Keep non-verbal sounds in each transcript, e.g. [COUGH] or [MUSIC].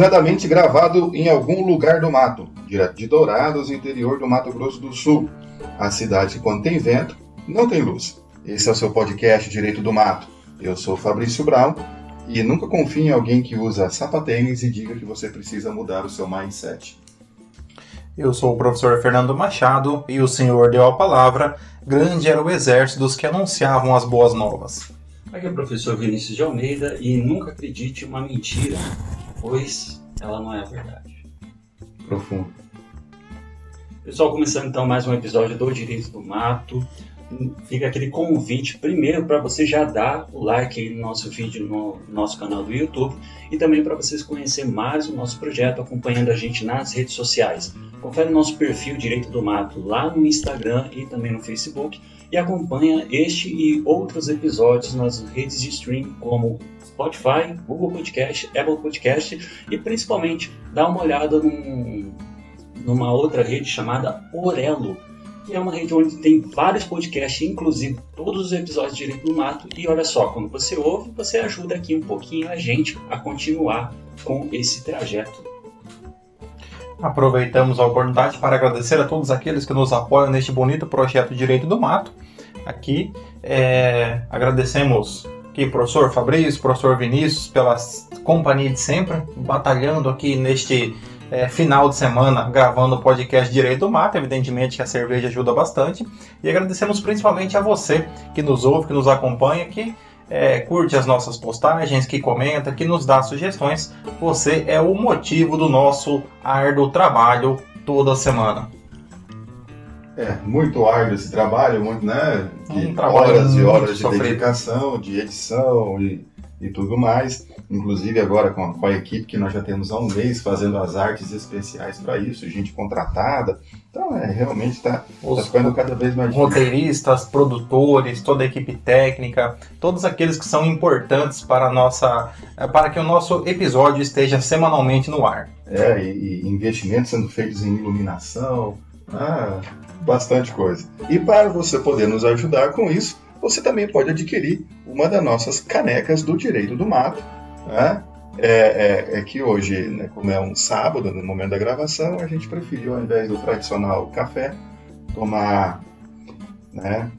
improvisadamente gravado em algum lugar do mato, direto de Dourados, interior do Mato Grosso do Sul. A cidade, quando tem vento, não tem luz. Esse é o seu podcast Direito do Mato. Eu sou Fabrício Brown e nunca confie em alguém que usa sapatênis e diga que você precisa mudar o seu mindset. Eu sou o professor Fernando Machado e o senhor deu a palavra. Grande era o exército dos que anunciavam as boas novas. Aqui é o professor Vinícius de Almeida e nunca acredite uma mentira, pois ela não é a verdade. Profundo. Pessoal, começando então mais um episódio do Direito do Mato. Fica aquele convite primeiro para você já dar o like aí no nosso vídeo no nosso canal do YouTube e também para vocês conhecer mais o nosso projeto acompanhando a gente nas redes sociais. Confere o nosso perfil Direito do Mato lá no Instagram e também no Facebook e acompanha este e outros episódios nas redes de streaming como Spotify, Google Podcast, Apple Podcast e principalmente dá uma olhada num, numa outra rede chamada Orelo, que é uma rede onde tem vários podcasts, inclusive todos os episódios de Direito do Mato. E olha só, quando você ouve, você ajuda aqui um pouquinho a gente a continuar com esse trajeto Aproveitamos a oportunidade para agradecer a todos aqueles que nos apoiam neste bonito projeto Direito do Mato. Aqui é, agradecemos aqui professor Fabrício, professor Vinícius pela companhia de sempre, batalhando aqui neste é, final de semana gravando o podcast Direito do Mato. Evidentemente que a cerveja ajuda bastante. E agradecemos principalmente a você que nos ouve, que nos acompanha, que é, curte as nossas postagens, que comenta, que nos dá sugestões. Você é o motivo do nosso árduo trabalho toda semana. É, muito árduo esse trabalho, muito, né? De um horas e horas de sofrido. dedicação, de edição e, e tudo mais. Inclusive agora com a, com a, equipe que nós já temos há um mês fazendo as artes especiais para isso, gente contratada. Então é realmente está tá ficando cada vez mais difícil. Roteiristas, produtores, toda a equipe técnica, todos aqueles que são importantes para nossa, para que o nosso episódio esteja semanalmente no ar. É, e, e investimentos sendo feitos em iluminação, ah, bastante coisa. E para você poder nos ajudar com isso, você também pode adquirir uma das nossas canecas do Direito do Mato né? É, é, é, que hoje, né, como é um sábado, no momento da gravação, a gente preferiu, ao invés do tradicional café, tomar né,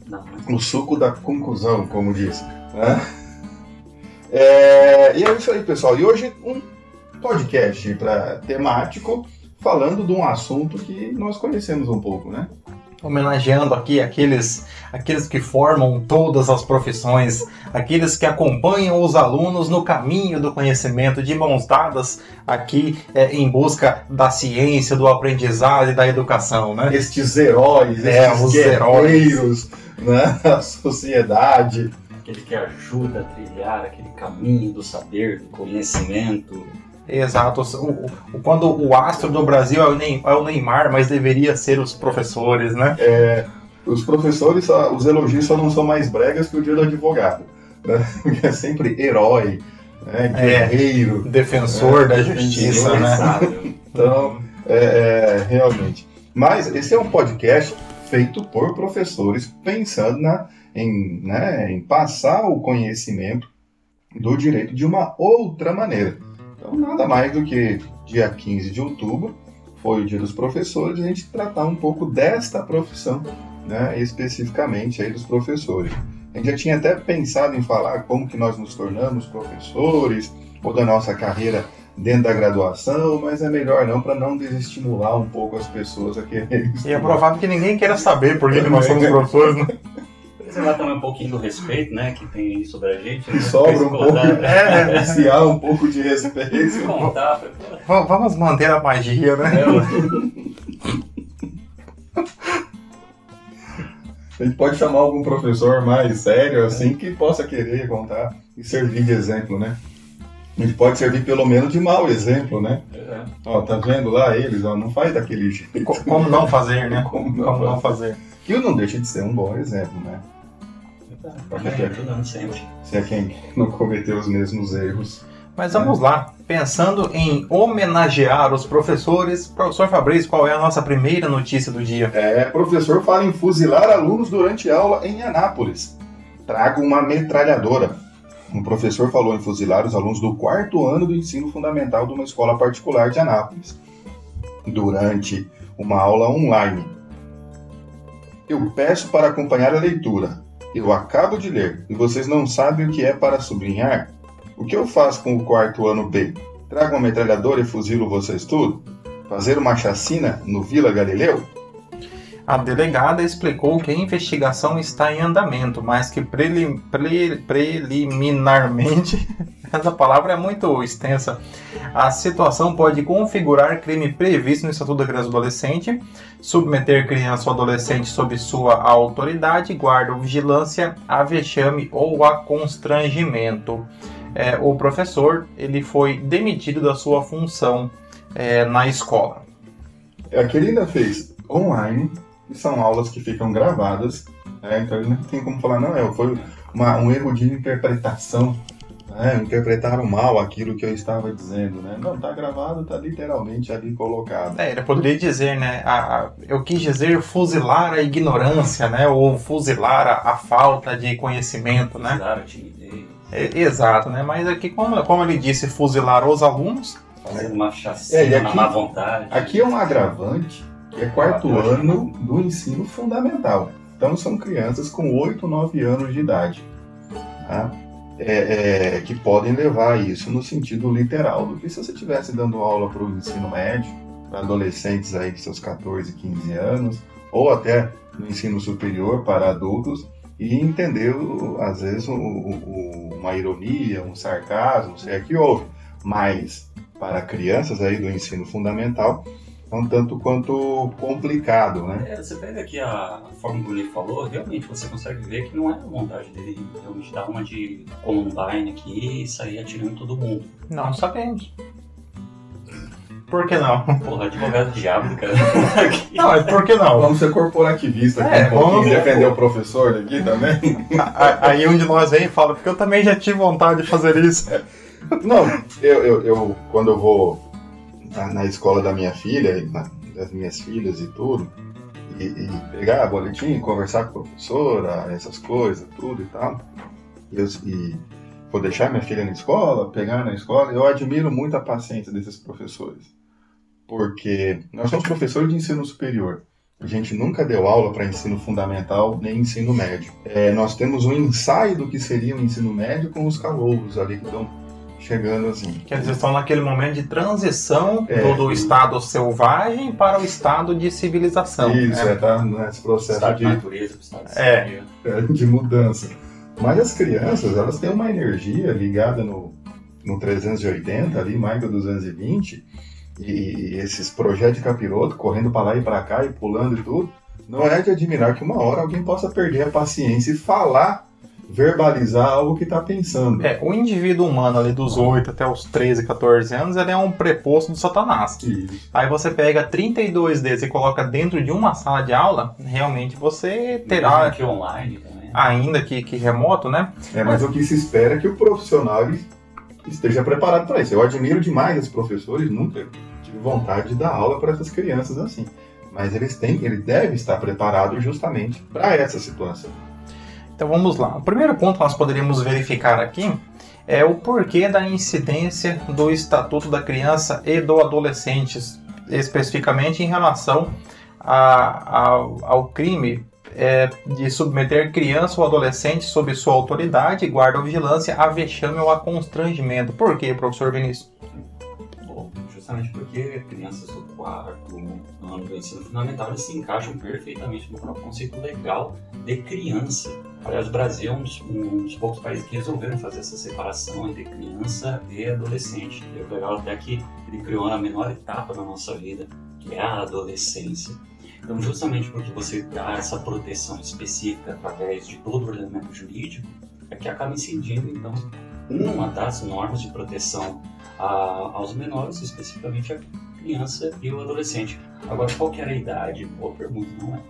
o suco da conclusão, como diz. Né? É, e é isso aí, pessoal. E hoje um podcast para temático falando de um assunto que nós conhecemos um pouco, né? homenageando aqui aqueles, aqueles que formam todas as profissões, aqueles que acompanham os alunos no caminho do conhecimento, de mãos dadas aqui é, em busca da ciência, do aprendizado e da educação, né? Estes heróis, é, estes os heróis, né? A sociedade. Aquele que ajuda a trilhar aquele caminho do saber, do conhecimento, Exato. O, o, quando o astro do Brasil é o Neymar, mas deveria ser os professores, né? É, os professores, os elogios só não são mais bregas que o dia do advogado. Né? [LAUGHS] é sempre herói, né? É, guerreiro. É, defensor da justiça, né? Então, é, é, realmente. Mas esse é um podcast feito por professores pensando na, em, né, em passar o conhecimento do direito de uma outra maneira. Então, nada mais do que dia 15 de outubro foi o dia dos professores, a gente tratar um pouco desta profissão, né, especificamente aí dos professores. A gente já tinha até pensado em falar como que nós nos tornamos professores, ou da nossa carreira dentro da graduação, mas é melhor não para não desestimular um pouco as pessoas a querer. E é provável que ninguém queira saber por que nós somos [LAUGHS] professores, né? Preservar também um pouquinho do respeito, né, que tem sobre a gente. Né? Sobra um pouco, é, iniciar um pouco de respeito. Contar, Vamos manter a magia, né? É, a gente pode chamar algum professor mais sério, assim, que possa querer contar e servir de exemplo, né? A gente pode servir pelo menos de mau exemplo, né? É. Ó, tá vendo lá eles, ó, não faz daquele jeito. Como não fazer, né? [LAUGHS] Como não, Como não fazer. Que não deixa de ser um bom exemplo, né? Ajudando sempre. Se é quem não cometeu os mesmos erros. Mas vamos lá, pensando em homenagear os professores, professor Fabrício, qual é a nossa primeira notícia do dia? É, professor fala em fuzilar alunos durante aula em Anápolis. Traga uma metralhadora. um professor falou em fuzilar os alunos do quarto ano do ensino fundamental de uma escola particular de Anápolis, durante uma aula online. Eu peço para acompanhar a leitura. Eu acabo de ler e vocês não sabem o que é para sublinhar? O que eu faço com o quarto ano B? Trago uma metralhadora e fuzilo vocês tudo? Fazer uma chacina no Vila Galileu? A delegada explicou que a investigação está em andamento, mas que pre, preliminarmente, [LAUGHS] essa palavra é muito extensa, a situação pode configurar crime previsto no Estatuto da Criança e Adolescente, submeter criança ou adolescente sob sua autoridade, guarda ou vigilância, a vexame ou a constrangimento. É, o professor ele foi demitido da sua função é, na escola. Aqui ele ainda fez online, são aulas que ficam gravadas, né? então ele não tem como falar, não, é, foi uma, um erro de interpretação, né? interpretaram mal aquilo que eu estava dizendo, né? Não, tá gravado, tá literalmente ali colocado. É, ele poderia dizer, né, a, a, eu quis dizer fuzilar a ignorância, né, ou fuzilar a, a falta de conhecimento, né? Fuzilar a timidez. É, exato, né, mas aqui, como, como ele disse, fuzilar os alunos, Fazer uma chacina É, aqui- na má vontade. Aqui é um agravante, que é quarto ano do ensino fundamental. Então são crianças com 8, 9 anos de idade. tá? É, é, que podem levar isso no sentido literal do que se você estivesse dando aula para o ensino médio, para adolescentes aí de seus 14, 15 anos, ou até no ensino superior para adultos, e entender, o- às vezes, uma ironia, um sarcasmo, se é que houve. Mas para crianças aí do ensino fundamental, um tanto quanto complicado, né? É, você pega aqui a, forma que ele falou, realmente você consegue ver que não é a vontade dele realmente dar uma de Columbine aqui e sair atirando todo mundo. não sabemos. Por que não? Porra, advogado diabo, cara. [LAUGHS] Não, mas por que não? Vamos ser corporativista aqui É, um pouquinho, vamos- defender o professor aqui também. Aí um de nós vem e fala, porque eu também já tive vontade de fazer isso. Não, eu, eu, eu- quando eu vou na, na escola da minha filha, na- das minhas filhas e tudo, e, e pegar boletim, conversar com a professora, essas coisas, tudo e tal, e, eu, e vou deixar minha filha na escola, pegar na escola, eu admiro muito a paciência desses professores. Porque nós somos professores de ensino superior. A gente nunca deu aula para ensino fundamental nem ensino médio. É, nós temos um ensaio do que seria o ensino médio com os calouros ali que estão chegando assim. Que eles estão naquele momento de transição É. do, do estado selvagem para o estado de civilização. Isso, né? é, tá nesse processo Estado de de, natureza, estado de É. é, de mudança. Mas as crianças, elas têm uma energia ligada no, no 380 ali, mais que o 220, e, e esses projetos de capiroto correndo para lá e para cá e pulando e tudo, não é de admirar que uma hora alguém possa perder a paciência e falar, verbalizar algo que está pensando. É, o indivíduo humano ali dos 8 até os 13, 14 anos, ele é um preposto do satanás. Isso. Aí você pega 32 desses e coloca dentro de uma sala de aula, realmente você terá, Aqui online também. ainda que, que remoto, né? É, mas o que se espera é que o profissional esteja preparado para isso. Eu admiro demais os professores, nunca tive vontade de dar aula para essas crianças assim. Mas eles têm, ele deve estar preparado justamente para essa situação. Então vamos lá. O primeiro ponto que nós poderíamos verificar aqui é o porquê da incidência do Estatuto da Criança e do Adolescente, especificamente em relação a- ao- ao crime é, de submeter criança ou adolescente sob sua autoridade, guarda ou vigilância, a vexame ou a constrangimento. Por quê, professor Vinícius? Justamente porque crianças do quarto ano do ensino fundamental se encaixam perfeitamente no próprio conceito legal de criança. Aliás, o Brasil é um dos, um dos poucos países que resolveram fazer essa separação entre criança e adolescente. E o legal até que ele criou a menor etapa da nossa vida, que é a adolescência. Então, justamente porque você dá essa proteção específica através de todo o ordenamento jurídico, é que acaba incidindo, então, uma das normas de proteção a- aos menores, especificamente a criança e o adolescente. Agora, qual que era a idade? Boa pergunta, não é?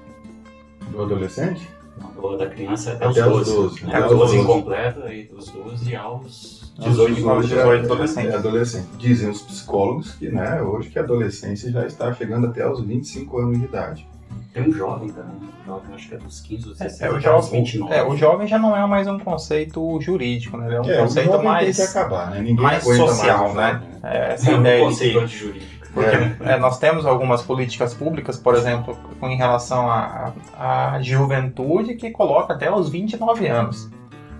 Do adolescente? Não, da criança é até, Até os os 12. 12, Né? até os os 12 12. incompleto, aí dos 12 aos Aos 18 aos incompleto. 18 adolescente. É adolescente. Dizem os psicólogos que, né, hoje que a adolescência já está chegando até aos 25 anos de idade. Tem um jovem também, né? o jovem acho que é dos 15 ou 16 É, o até os jovem, 29. é, o jovem já não é mais um conceito jurídico, né? Ele é um É, o conceito jovem mais, tem que acabar, né? Ninguém mais social, mais o né? jovem, É, essa É um ideia de conceito que antijurídico. Porque é, nós temos algumas políticas públicas, por exemplo, em relação à, juventude, que coloca até os 29 anos.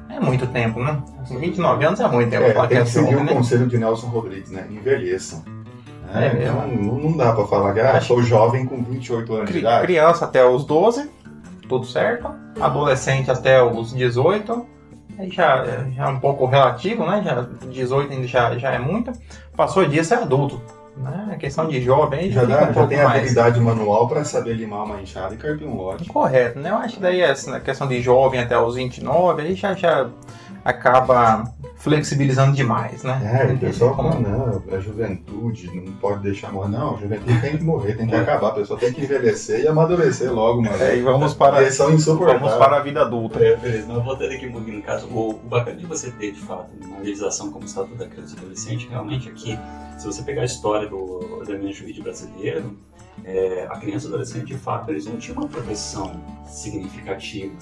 É muito tempo, né? Assim, 29 anos é muito tempo. É, tem é que seguir o né? conselho de Nelson Rodrigues, né? Envelheçam. É É, então não, dá pra falar que ah, sou jovem com 28 anos de idade. Criança até os 12, tudo certo. Adolescente até os 18. Aí já, já é um pouco relativo, né? Já, 18 ainda já, já é muito. Passou disso é adulto. Né? A questão de jovem Já, dá, um já tem mais. habilidade manual pra saber limar uma enxada e carpir um lote. Correto, né? Eu acho que daí essa questão de jovem até os 29, aí já, já acaba flexibilizando demais, né? É, o pessoal como- fala, não, a juventude não pode deixar morrer. Não, a juventude tem que morrer, tem que acabar. A pessoa tem que envelhecer e amadurecer logo, mano. É, e vamos para, Eles são insuportáveis. vamos para a vida adulta. É, beleza, mas voltando aqui um pouquinho no caso, o, o bacana de você ter, de fato, uma legislação como o Estatuto da Criança e Adolescente, realmente aqui, se você pegar a história do ordenamento jurídico brasileiro, é, a criança e o adolescente, de fato, eles não tinham uma proteção significativa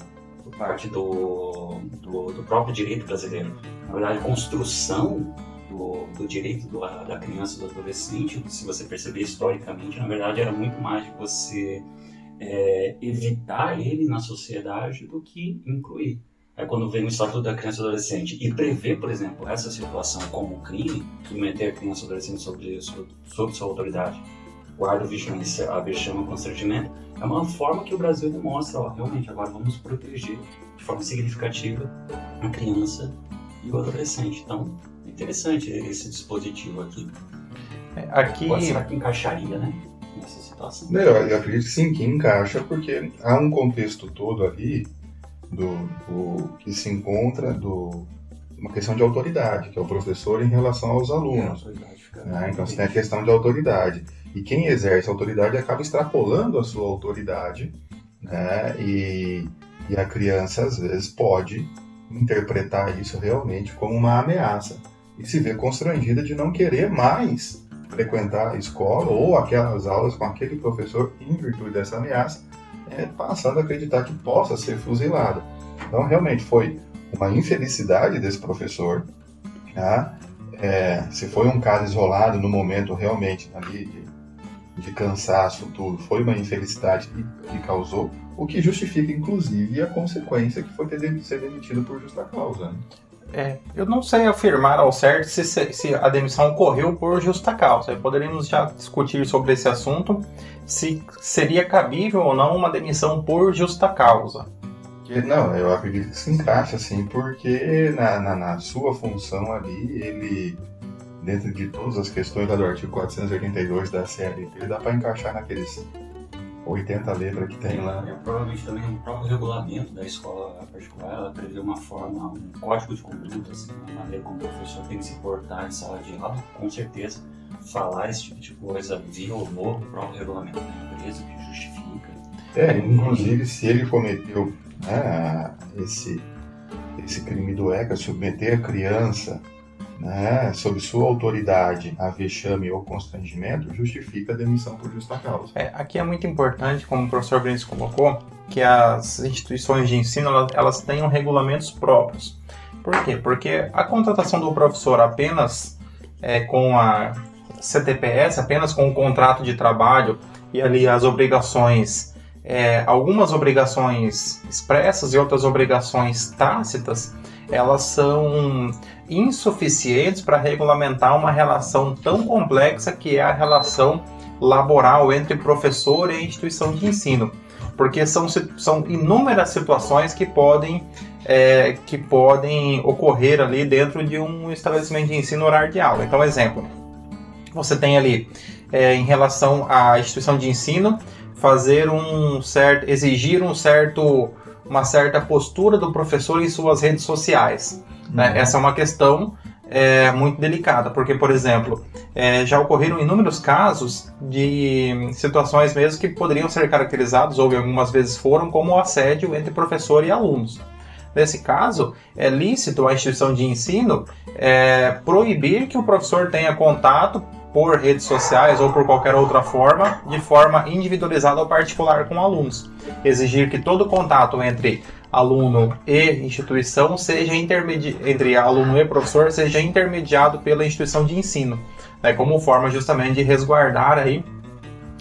parte do, do, do próprio direito brasileiro. Na verdade, a construção do, do direito do- da criança e do adolescente, se você perceber historicamente, na verdade, era muito mais de você é, evitar ele na sociedade do que incluir. É quando vem o Estatuto da Criança e Adolescente e prevê, por exemplo, essa situação como crime, submeter a criança e adolescente sob sua autoridade, guarda, vigilância, a vexame, constrangimento, é uma forma que o Brasil demonstra, ó, realmente, agora vamos proteger de forma significativa a criança e o adolescente. Então, é interessante esse dispositivo aqui. Aqui, Agora, será que encaixaria, né, nessa situação? Não, Eu, eu acredito que sim, que encaixa, porque há um contexto todo ali do, do- que se encontra do uma questão de autoridade, que é o professor em relação aos É, a alunos. fica- né? Então você tem a questão de autoridade. E quem exerce autoridade acaba extrapolando a sua autoridade, né? E, e a criança às vezes pode interpretar isso realmente como uma ameaça e se vê constrangida de não querer mais frequentar a escola ou aquelas aulas com aquele professor em virtude dessa ameaça, é, passando a acreditar que possa ser fuzilada. Então realmente foi uma infelicidade desse professor, tá? É, se foi um caso isolado no momento realmente ali de, de cansaço, tudo, foi uma infelicidade que, que causou, o que justifica inclusive a consequência que foi ter de ser demitido por justa causa. né? é, eu não sei afirmar ao certo se, se- a demissão ocorreu por justa causa. Poderíamos já discutir sobre esse assunto, se seria cabível ou não uma demissão por justa causa. Não, eu acredito que se encaixa assim, porque na, na, na sua função ali, ele, dentro de todas as questões lá do artigo 482 da CLT, dá para encaixar naqueles 80 letras que tem lá. É, provavelmente também o próprio regulamento da escola particular ela prevê uma forma, um código de conduta, assim, uma maneira como o professor tem que se portar em sala de aula, com certeza falar esse tipo de coisa violou o próprio regulamento da empresa que justifica. É, inclusive se ele cometeu né, esse, esse crime do ECA, submeter a criança né, sob sua autoridade a vexame ou constrangimento, justifica a demissão por justa causa. É, aqui é muito importante, como o professor Vinícius colocou, que as instituições de ensino elas, elas tenham regulamentos próprios. Por quê? Porque a contratação do professor apenas é, com a CTPS, apenas com o contrato de trabalho e ali as obrigações, é, algumas obrigações expressas e outras obrigações tácitas, elas são insuficientes para regulamentar uma relação tão complexa que é a relação laboral entre professor e instituição de ensino, porque são, são inúmeras situações que podem, é, que podem ocorrer ali dentro de um estabelecimento de ensino horário de aula. Então, exemplo, você tem ali é, em relação à instituição de ensino fazer um certo, exigir um certo, uma certa postura do professor em suas redes sociais. né? Essa é uma questão é, muito delicada, porque, por exemplo, é, já ocorreram inúmeros casos de situações mesmo que poderiam ser caracterizados, ou algumas vezes foram, como assédio entre professor e alunos. Nesse caso, é lícito a instituição de ensino é, proibir que o professor tenha contato por redes sociais ou por qualquer outra forma, de forma individualizada ou particular com alunos. Exigir que todo contato entre aluno e instituição seja entre aluno e professor seja intermediado pela instituição de ensino, né, como forma justamente de resguardar aí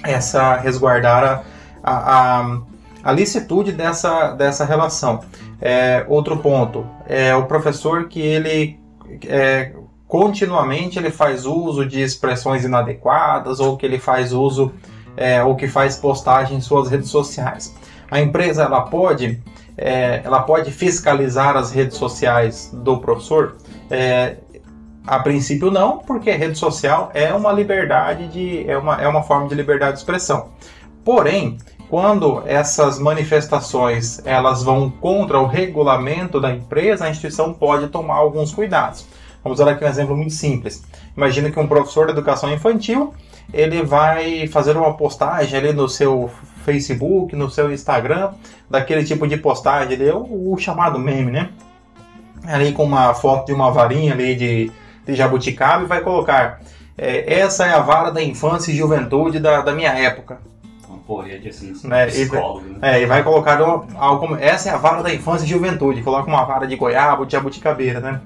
essa resguardar a, a, a, a licitude dessa, dessa relação. É, outro ponto é o professor que ele é, continuamente ele faz uso de expressões inadequadas ou que ele faz uso é, ou que faz postagem em suas redes sociais. A empresa ela pode é, ela pode fiscalizar as redes sociais do professor? É, a princípio não, porque rede social é uma liberdade de é uma, é uma forma de liberdade de expressão. Porém, quando essas manifestações elas vão contra o regulamento da empresa, a instituição pode tomar alguns cuidados. Vamos dar aqui um exemplo muito simples. Imagina que um professor de educação infantil ele vai fazer uma postagem ali no seu Facebook, no seu Instagram, daquele tipo de postagem ali, o, o chamado meme, né? Ali com uma foto de uma varinha ali de, de jabuticaba e vai colocar é, essa é a vara da infância e juventude da, da minha época. Uma porra assim, né? psicólogo, né? É, e vai colocar como, essa é a vara da infância e juventude, coloca uma vara de goiaba de jabuticabeira, né?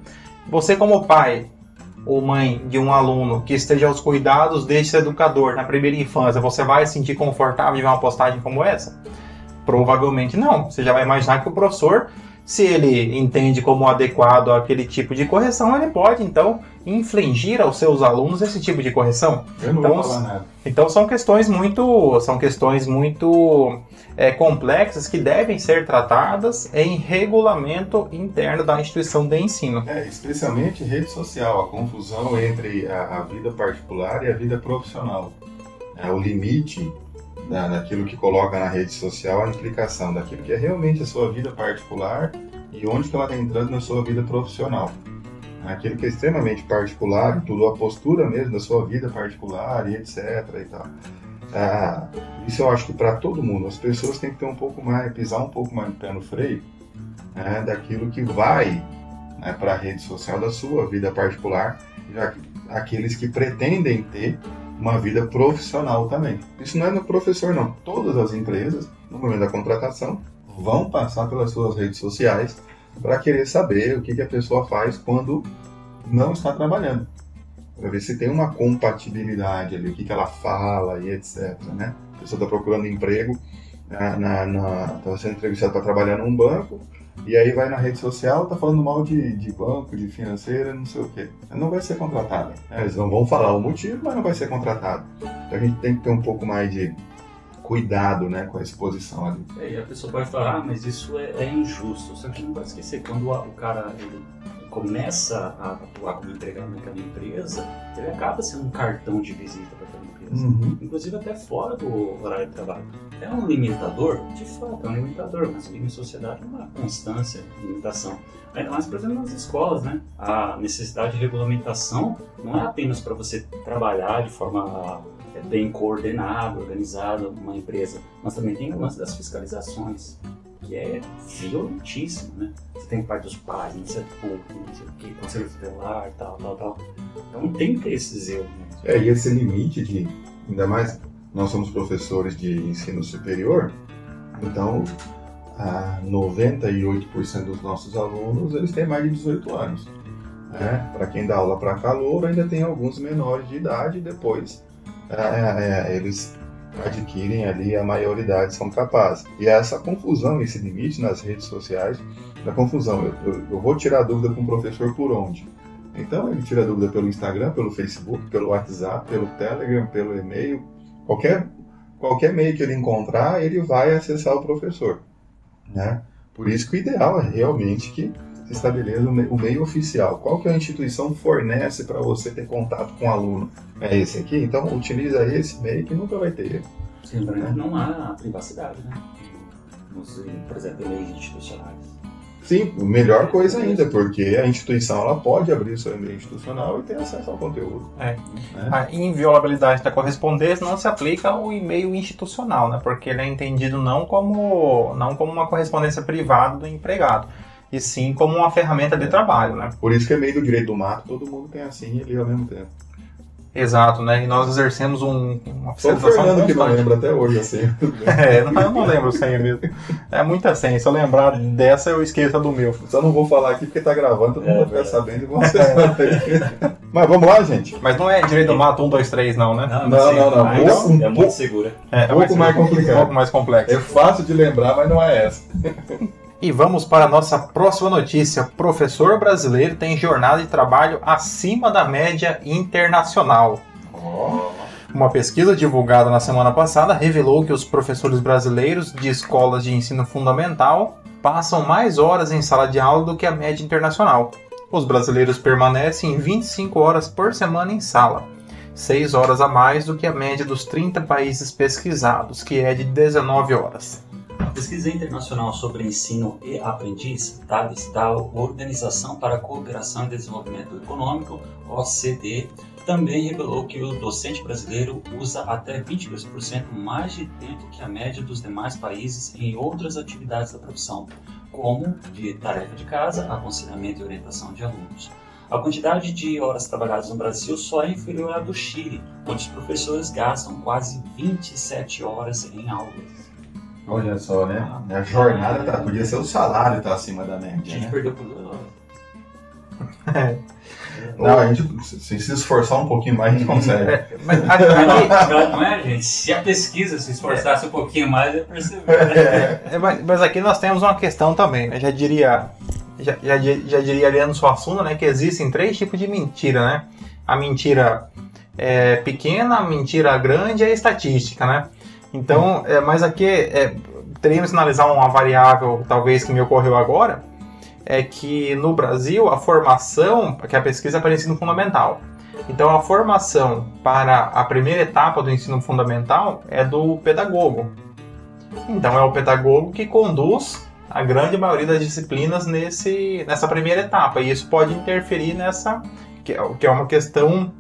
Você como pai ou mãe de um aluno que esteja aos cuidados desse educador na primeira infância, você vai se sentir confortável de ver uma postagem como essa? Provavelmente não. Você já vai imaginar que o professor, se ele entende como adequado aquele tipo de correção, ele pode então infligir aos seus alunos esse tipo de correção. Eu não então, vou falar nada. Então são questões muito, são questões muito é, complexas que devem ser tratadas em regulamento interno da instituição de ensino. É, especialmente rede social, a confusão entre a, a vida particular e a vida profissional. É, o limite da, daquilo que coloca na rede social, a implicação daquilo que é realmente a sua vida particular e onde que ela está entrando na sua vida profissional aquilo que é extremamente particular, tudo a postura mesmo da sua vida particular e etc. E tal. Ah, isso eu acho que para todo mundo, as pessoas têm que ter um pouco mais, pisar um pouco mais no pé no freio né, daquilo que vai né, para a rede social da sua vida particular, já aqueles que pretendem ter uma vida profissional também. Isso não é no professor, não. Todas as empresas, no momento da contratação, vão passar pelas suas redes sociais para querer saber o que, que a pessoa faz quando não está trabalhando. Para ver se tem uma compatibilidade ali, o que, que ela fala e etc. Né? A pessoa está procurando emprego, está na, na, sendo entrevistada para trabalhar num banco, e aí vai na rede social, tá falando mal de, de banco, de financeira, não sei o quê. Não vai ser contratada. É, eles não vão falar o motivo, mas não vai ser contratado. Então a gente tem que ter um pouco mais de cuidado né, com a exposição ali. É, e a pessoa pode falar, ah, mas isso é, é, injusto. Só que não pode esquecer, quando o cara ele começa a atuar como empregado naquela empresa, ele acaba sendo um cartão de visita Uhum. Inclusive até fora do horário de trabalho. É um limitador? De fato, é um limitador, mas vive em sociedade é uma constância de limitação. Ainda mais, por exemplo, nas escolas, né? A necessidade de regulamentação não é apenas para você trabalhar de forma é bem coordenado, organizado uma empresa, mas também tem o lance das fiscalizações, que é violentíssimo, né? Você tem parte dos pais, não sei o que, conselho tutelar, tal, tal, tal. Então tem que ter esses erros. Né? É, e esse limite de, ainda mais, nós somos professores de ensino superior, então a 98% dos nossos alunos eles têm mais de 18 anos. Né? Para quem dá aula para calor, ainda tem alguns menores de idade depois é, é, eles adquirem ali a maioridade, são capazes. E essa confusão, esse limite nas redes sociais, da confusão, eu, eu, eu vou tirar dúvida com o professor por onde? Então ele tira dúvida pelo Instagram, pelo Facebook, pelo WhatsApp, pelo Telegram, pelo e-mail, qualquer qualquer meio que ele encontrar, ele vai acessar o professor, né? Por isso que o ideal é realmente que se estabeleça o meio oficial. Qual que a instituição fornece para você ter contato com o aluno? É esse aqui? Então utiliza esse meio que nunca vai ter. Sim, né? não há privacidade, né? Nos, por exemplo, leis institucionais. Sim, melhor coisa ainda, porque a instituição ela pode abrir seu e-mail institucional e ter acesso ao conteúdo. É. Né? A inviolabilidade da correspondência não se aplica ao e-mail institucional, né? Porque ele é entendido não como, não como uma correspondência privada do empregado e sim como uma ferramenta de trabalho, né? Por isso que é meio do direito do mato, todo mundo tem assim ali ao mesmo tempo. Exato, né? E nós exercemos um, uma Só o Fernando que não lembra até hoje, assim. [LAUGHS] É, não, eu não lembro senha mesmo. É muita senha. Se eu lembrar dessa, eu esqueço a do meu. Só não vou falar aqui porque tá gravando, todo mundo É, vai ficar verdade. sabendo e vão acessar. [LAUGHS] Mas vamos lá, gente. Mas não é direito do mato 1, 2, 3, não, né? Não, Não, sim, não, não. mas Um- um é muito segura. É, Um pouco mais complicado. Um pouco mais complexo. É fácil de lembrar, mas não é essa. [LAUGHS] E vamos para a nossa próxima notícia. Professor brasileiro tem jornada de trabalho acima da média internacional. Uma pesquisa divulgada na semana passada revelou que os professores brasileiros de escolas de ensino fundamental passam mais horas em sala de aula do que a média internacional. Os brasileiros permanecem 25 horas por semana em sala, 6 horas a mais do que a média dos 30 países pesquisados, que é de 19 horas. A pesquisa internacional sobre ensino e aprendiz, TALES, da Organização para a Cooperação e Desenvolvimento Econômico, OCDE, também revelou que o docente brasileiro usa até 22% mais de tempo que a média dos demais países em outras atividades da profissão, como de tarefa de casa, aconselhamento e orientação de alunos. A quantidade de horas trabalhadas no Brasil só é inferior à do Chile, onde os professores gastam quase 27 horas em aulas. Olha só, né? A jornada tá, podia ser o salário tá acima da A média, gente né? perdeu por horas. [LAUGHS] Não, a gente, se se esforçar um pouquinho mais, a gente consegue. Mas aqui- Não é, gente? Se a pesquisa se esforçasse um pouquinho mais, eu percebi. É, mas, mas aqui nós temos uma questão também, né? Já diria, já, já, já diria Ariano Suassuna, né? Que existem três tipos de mentira, né? A mentira é, pequena, a mentira grande e a estatística, né? Então, é, mas aqui é, teríamos que analisar uma variável, talvez, que me ocorreu agora, é que no Brasil a formação, que a pesquisa é para ensino fundamental. Então a formação para a primeira etapa do ensino fundamental é do pedagogo. Então é o pedagogo que conduz a grande maioria das disciplinas nesse, nessa primeira etapa e isso pode interferir nessa que é, é uma questão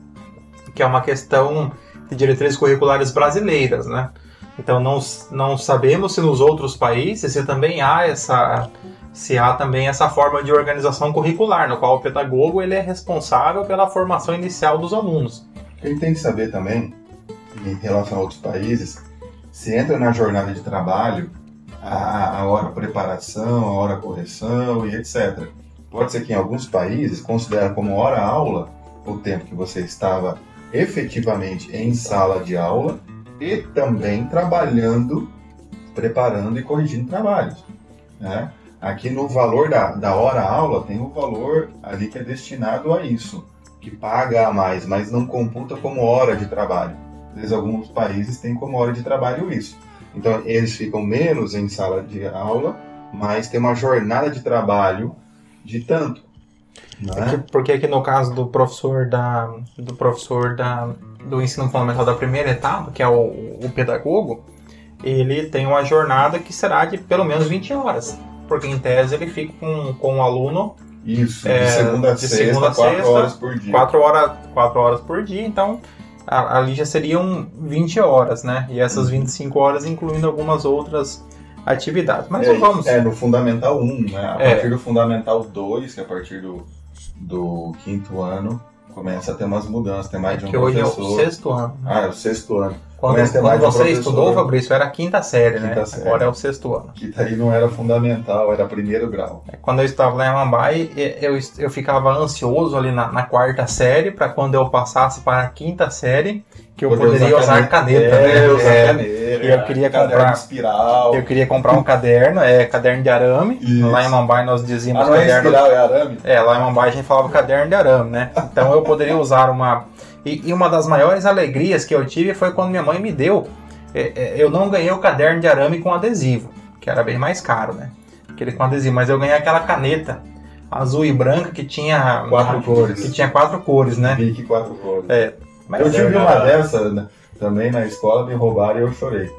que é uma questão de diretrizes curriculares brasileiras, né? Então não, não sabemos se nos outros países se também há essa se há também essa forma de organização curricular, no qual o pedagogo ele é responsável pela formação inicial dos alunos. Gente tem que saber também, em relação a outros países, se entra na jornada de trabalho a, a hora preparação, a hora correção e etc. Pode ser que em alguns países considera como hora aula o tempo que você estava efetivamente em sala de aula e também trabalhando, preparando e corrigindo trabalhos. Né? Aqui no valor da, da hora aula tem o valor ali que é destinado a isso que paga a mais, mas não computa como hora de trabalho. Às vezes alguns países têm como hora de trabalho isso. Então eles ficam menos em sala de aula, mas tem uma jornada de trabalho de tanto. Não é? Porque, porque aqui no caso do professor da do professor da, do ensino fundamental da primeira etapa, que é o, o pedagogo, ele tem uma jornada que será de pelo menos 20 horas. Porque em tese ele fica com, com o aluno Isso, É, de segunda a de sexta, segunda a quatro sexta, horas por dia. 4 horas, quatro horas por dia, então a- ali já seriam 20 horas, né? E essas 25 horas incluindo algumas outras atividades. Mas é, vamos. é, no Fundamental 1, né? A É. partir do Fundamental 2, que é a partir do, do quinto ano, começa a ter umas mudanças, tem mais de um que hoje é o professor. sexto ano. Ah, é o sexto ano. Quando, Começa a ter quando mais de um você professor. estudou, Fabrício, era a quinta série, né? Quinta série. Agora é o sexto ano. Que daí não era fundamental, era primeiro grau. Quando eu estava lá em Amambai, eu, eu ficava ansioso ali na, na quarta série para quando eu passasse para a quinta série, que eu Poder poderia usar caneta, é, né? usar É, caneta. eu queria caderno comprar- espiral. eu queria comprar um caderno, é caderno de arame. Isso. Lá em Amambai nós dizíamos Ah, não é caderno. espiral, é arame? É, lá em Mambai a gente falava caderno de arame, né? Então eu poderia usar uma. E, e uma das maiores alegrias que eu tive foi quando minha mãe me deu. é, é, Eu não ganhei o caderno de arame com adesivo, que era bem mais caro, né? Aquele com adesivo, mas eu ganhei aquela caneta azul e branca que tinha. Quatro cores. Que tinha quatro cores, né? Bic quatro cores. É. Mas eu tive é, uma dessa né, também na escola, me roubaram e eu chorei.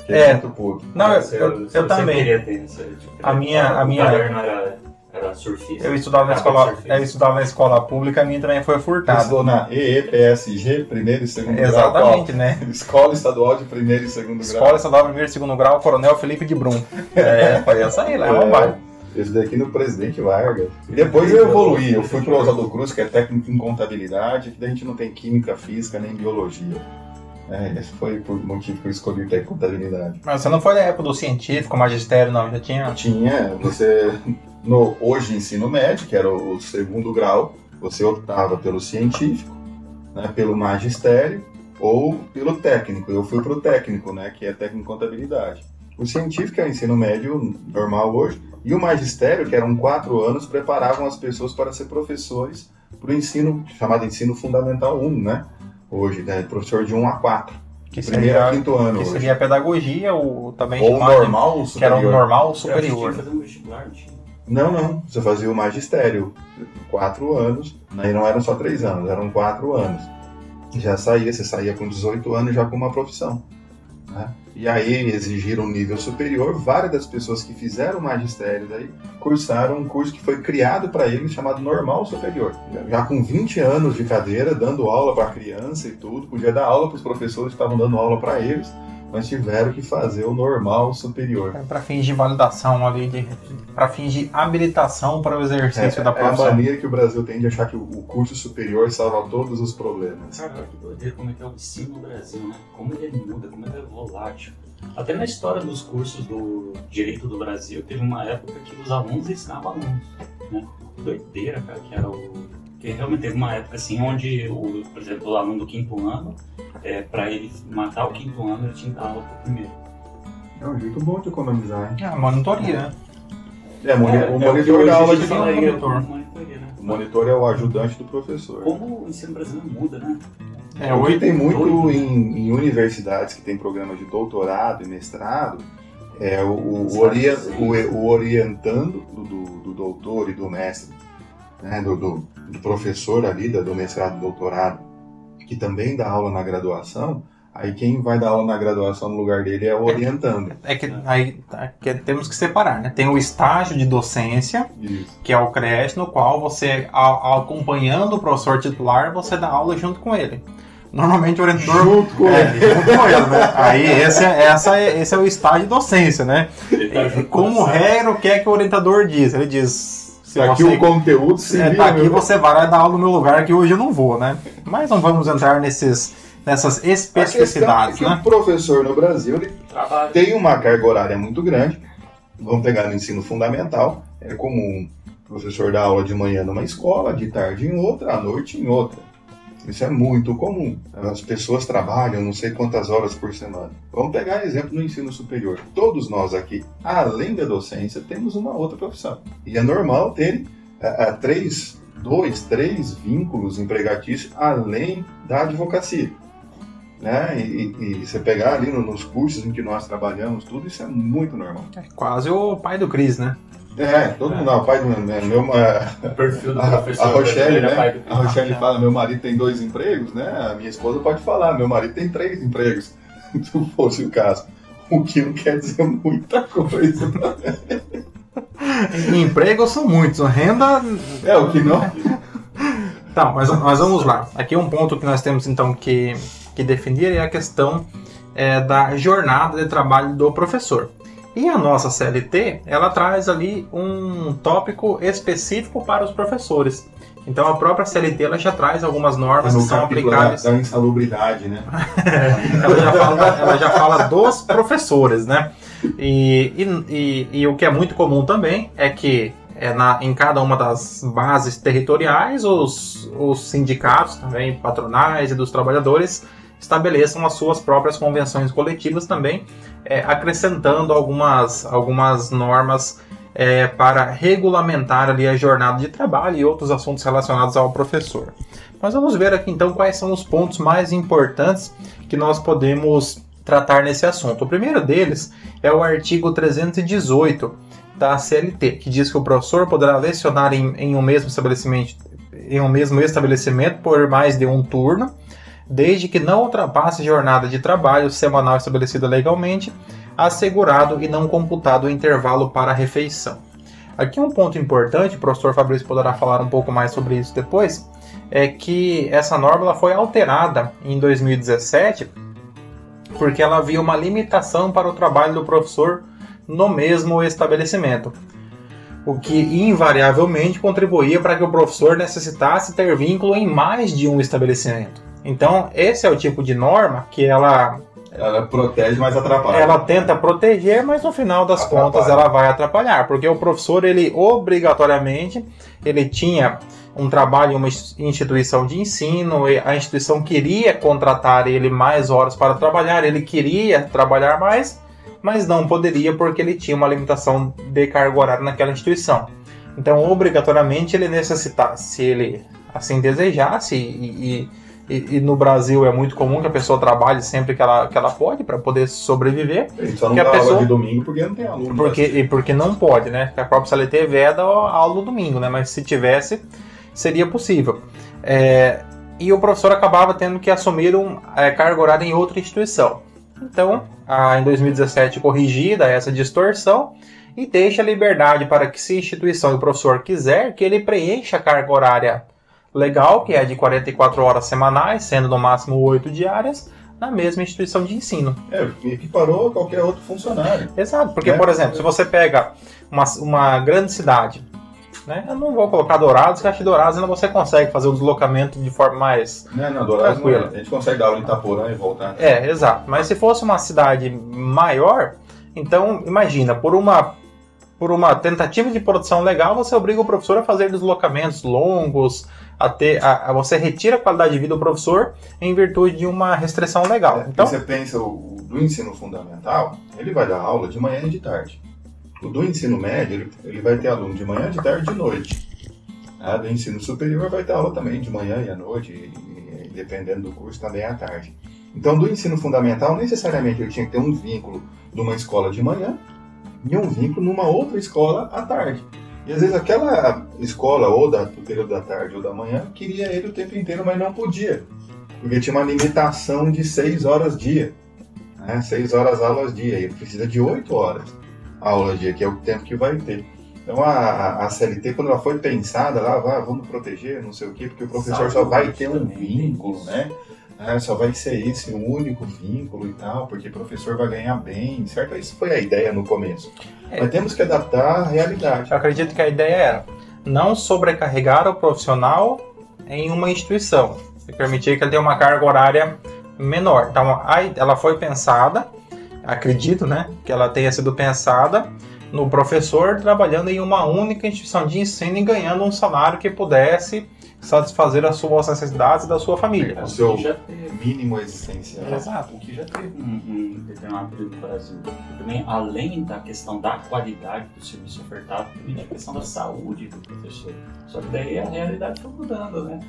Fiquei É. muito puto. Não, eu, eu, eu também. queria ter isso tipo, A minha- a minha- era, era surfista. Eu estudava na de escola, surfista. eu estudava na escola pública, a minha também foi furtada. Estudou na EEPSG, primeiro e segundo Exatamente, né? grau. qual? Escola Estadual de primeiro e segundo Escola grau. Estadual Primeiro e Segundo Grau, Coronel Felipe de Brum. [LAUGHS] É, foi essa aí, lá em É. Esse daqui no Presidente Vargas. E depois eu evoluí, eu fui pro Oswaldo Cruz, que é técnico em contabilidade, que daí a gente não tem química, física, nem biologia. É, esse foi por motivo que eu escolhi técnico em contabilidade. Mas você não foi na época do científico, magistério, não, já tinha. Tinha, você, no hoje ensino médio, que era o segundo grau, você optava pelo científico, né, pelo magistério ou pelo técnico. Eu fui pro técnico, né, que é técnico em contabilidade. O científico é o ensino médio normal hoje, e o magistério, que eram quatro anos, preparavam as pessoas para ser professores para o ensino, chamado ensino fundamental 1, né? Hoje, né? Professor de 1 a 4. Que Primeiro a seria, quinto ano que hoje. seria a pedagogia, ou também Ou chamado de- normal ou que era o superior. normal superior. fazer um vestibular, não. Não. Você fazia o magistério. Quatro anos. Aí não eram só três anos, eram quatro anos. Já saía, você saía com 18 anos já com uma profissão. né? E aí exigiram um nível superior. Várias das pessoas que fizeram magistério daí cursaram um curso que foi criado para eles chamado Normal Superior. Já com 20 anos de cadeira, dando aula para criança e tudo, podia dar aula para os professores que estavam dando aula para eles, mas tiveram que fazer o Normal Superior. Para fins de validação ali, de, para fins de habilitação para o exercício É, da é a profissão. mania que o Brasil tem de achar que o, o curso superior salva todos os problemas. Cara, que doideira como é que é o ensino no Brasil, né? Como ele muda, como ele é volátil. Até na história dos cursos do Direito do Brasil, teve uma época que os alunos ensinavam alunos, né? Doideira, cara, que era o... Que realmente teve uma época assim onde, o, por exemplo, o aluno do quinto ano, é, para ele matar o quinto ano, ele tinha que dar aula pro primeiro. É um jeito bom de economizar, hein? É, monitoria, né? É, moni- É, o é monitor hoje da a aula de fala aí, monitor. é o monitoria, né? O monitor é o ajudante do professor. Como o ensino brasileiro muda, né? É, o que hoje tem muito doido. em, em universidades que tem programas de doutorado e mestrado é o, o, Sim. ori- o- o orientando do, do, do doutor e do mestre, né, do, do, do professor ali, do mestrado e doutorado, que também dá aula na graduação. Aí quem vai dar aula na graduação no lugar dele é o orientando. é que aí tá, que temos que separar, né? Tem o estágio de docência, Isso. que é o creche, no qual você, a- acompanhando o professor titular, você dá aula junto com ele. Normalmente o orientador Junto com É, ele. junto com ele, né? Aí esse é, essa é, esse é o estágio de docência, né? Tá E como regra, o que é que o orientador diz? Ele diz. Se Aqui você, o conteúdo se é, vira, tá aqui meu. você vai dar aula no meu lugar que hoje eu não vou, né? Mas não vamos entrar nesses, nessas é especificidades, que né? o professor no Brasil ele Trabalho. tem uma carga horária muito grande. Vamos pegar no ensino fundamental. É comum o professor dar aula de manhã numa escola, de tarde em outra, à noite em outra. Isso é muito comum. As pessoas trabalham não sei quantas horas por semana. Vamos pegar exemplo no ensino superior. Todos nós aqui, além da docência, temos uma outra profissão. E é normal ter ah, ah, três, dois, três vínculos empregatícios além da advocacia né? E, e- e você pegar ali no- nos cursos em que nós trabalhamos, tudo isso é muito normal. É quase o pai do Cris, né? É, todo mundo, não, o pai do né, meu, é, O [LAUGHS] perfil do a, professor a Rochelle, brasileiro é pai né? do A Rochelle fala, meu marido tem dois empregos, né? A minha esposa pode falar, meu marido tem três empregos, [LAUGHS] se fosse o caso. O que não quer dizer muita coisa. [LAUGHS] Empregos são muitos, renda. É, o que não. Tá, mas, mas vamos lá. Aqui um ponto que nós temos então que, que definir é a questão é, da jornada de trabalho do professor. E a nossa CLT, ela traz ali um tópico específico para os professores. Então a própria CLT ela já traz algumas normas que No são capítulo da, aplicáveis. da insalubridade, né? [LAUGHS] ela, já fala, ela já fala dos professores, né? E, e, e, e o que é muito comum também é que é na, em cada uma das bases territoriais, os, os sindicatos também, patronais e dos trabalhadores estabeleçam as suas próprias convenções coletivas também, é, acrescentando algumas, algumas normas é, para regulamentar ali a jornada de trabalho e outros assuntos relacionados ao professor. Mas vamos ver aqui então quais são os pontos mais importantes que nós podemos tratar nesse assunto. O primeiro deles é o artigo 318 da CLT, que diz que o professor poderá lecionar em, em um mesmo estabelecimento em um mesmo estabelecimento por mais de um turno, desde que não ultrapasse jornada de trabalho semanal estabelecida legalmente, assegurado e não computado o intervalo para a refeição. Aqui um ponto importante, o professor Fabrício poderá falar um pouco mais sobre isso depois, é que essa norma foi alterada em 2017 porque ela havia uma limitação para o trabalho do professor no mesmo estabelecimento. o que invariavelmente contribuía para que o professor necessitasse ter vínculo em mais de um estabelecimento. Então, esse é o tipo de norma que ela Ela protege, mas atrapalha. ela tenta proteger, mas no final das Atrapalha. contas ela vai atrapalhar, porque o professor ele obrigatoriamente ele tinha um trabalho em uma ins- instituição de ensino, e a instituição queria contratar ele mais horas para trabalhar, ele queria trabalhar mais, mas não poderia porque ele tinha uma limitação de carga horária naquela instituição. Então, obrigatoriamente ele necessitasse, se ele assim desejasse e, e- e- e no Brasil é muito comum que a pessoa trabalhe sempre que ela, que ela pode para poder sobreviver, gente só não que a dá aula pessoa- de domingo porque não tem aluno. porque, e porque não pode, né? Porque A própria CLT veda a aula no domingo, né? Mas se tivesse, seria possível. É, e o professor acabava tendo que assumir um é, carga horária em outra instituição. Então, a, em 2017, corrigida essa distorção e deixa a liberdade para que, se a instituição e o professor quiser, que ele preencha a carga horária legal, que é de 44 horas semanais, sendo no máximo 8 diárias, na mesma instituição de ensino. É, equiparou qualquer outro funcionário. Exato, porque, Né? por exemplo, se você pega uma, uma grande cidade, né? Eu não vou colocar Dourados, que acho que Dourados ainda você consegue fazer o deslocamento de forma mais. Né, na Dourados, Tranquilo. a gente consegue dar aula em Itaporã e voltar. É, exato. Mas se fosse uma cidade maior, então imagina, por uma por uma tentativa de produção legal, você obriga o professor a fazer deslocamentos longos, a ter, a, a- você retira a qualidade de vida do professor em virtude de uma restrição legal. É, Então, Você pensa, o, do ensino fundamental, ele vai dar aula de manhã e de tarde. O do ensino médio, ele, ele vai ter aluno de manhã, de tarde e de noite. A do ensino superior vai ter aula também de manhã e à noite, e, e dependendo do curso, também à tarde. Então, do ensino fundamental, necessariamente ele tinha que ter um vínculo de uma escola de manhã e um vínculo numa outra escola à tarde. E às vezes aquela escola, ou da, do período da tarde ou da manhã, queria ele o tempo inteiro, mas não podia. Porque tinha uma limitação de 6 horas dia. Né? 6 horas aulas dia. E ele precisa de 8 horas aula dia, que é o tempo que vai ter. Então a, a- CLT, quando ela foi pensada lá, ah, vamos proteger, não sei o quê, porque o professor só vai ter um também, vínculo, isso. Né? Só vai ser esse o único vínculo e tal, porque o professor vai ganhar bem, certo? Isso foi a ideia no começo. É. Mas temos que adaptar à realidade. Eu acredito que a ideia era não sobrecarregar o profissional em uma instituição e permitir que ele tenha uma carga horária menor. Então, ela foi pensada, acredito, né, que ela tenha sido pensada no professor trabalhando em uma única instituição de ensino e ganhando um salário que pudesse satisfazer as suas necessidades da sua família. O seu mínimo existencial. Exato. O que já teve um, um determinado período no Brasil. Também, além da questão da qualidade do serviço ofertado, também da questão da saúde do professor. Só que daí a realidade foi mudando, né?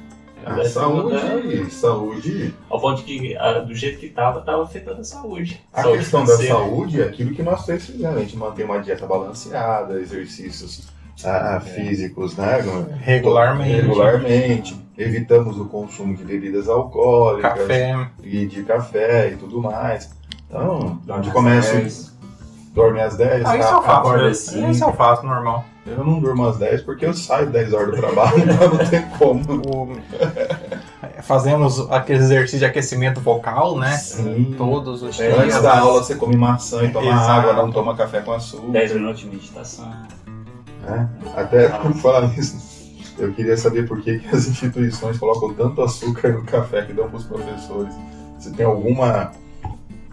A A mudando, saúde, saúde, Ao ponto de que, ah, do jeito que estava, estava afetando a saúde. a saúde questão da financeira. saúde é aquilo que nós três fizemos, a gente manter uma dieta balanceada, exercícios ah, físicos, né? Regularmente. Regularmente. Evitamos o consumo de bebidas alcoólicas Café. e de café e tudo mais. Então, Dorme de às começo, 10. dorme às 10. Ah, isso eu faço. acorda né? assim. Isso eu faço, normal. Eu não durmo às 10 porque eu saio 10 horas do trabalho, [LAUGHS] então não tem como. O- Fazemos aquele exercício de aquecimento vocal, né? Sim. Todos os É, dias. antes da aula você come maçã e toma Exato. água, não toma café com açúcar. 10 minutos de meditação. Né? Até por falar nisso, eu queria saber por que, que as [LAUGHS] instituições colocam tanto açúcar no café que dão para os professores. Se tem alguma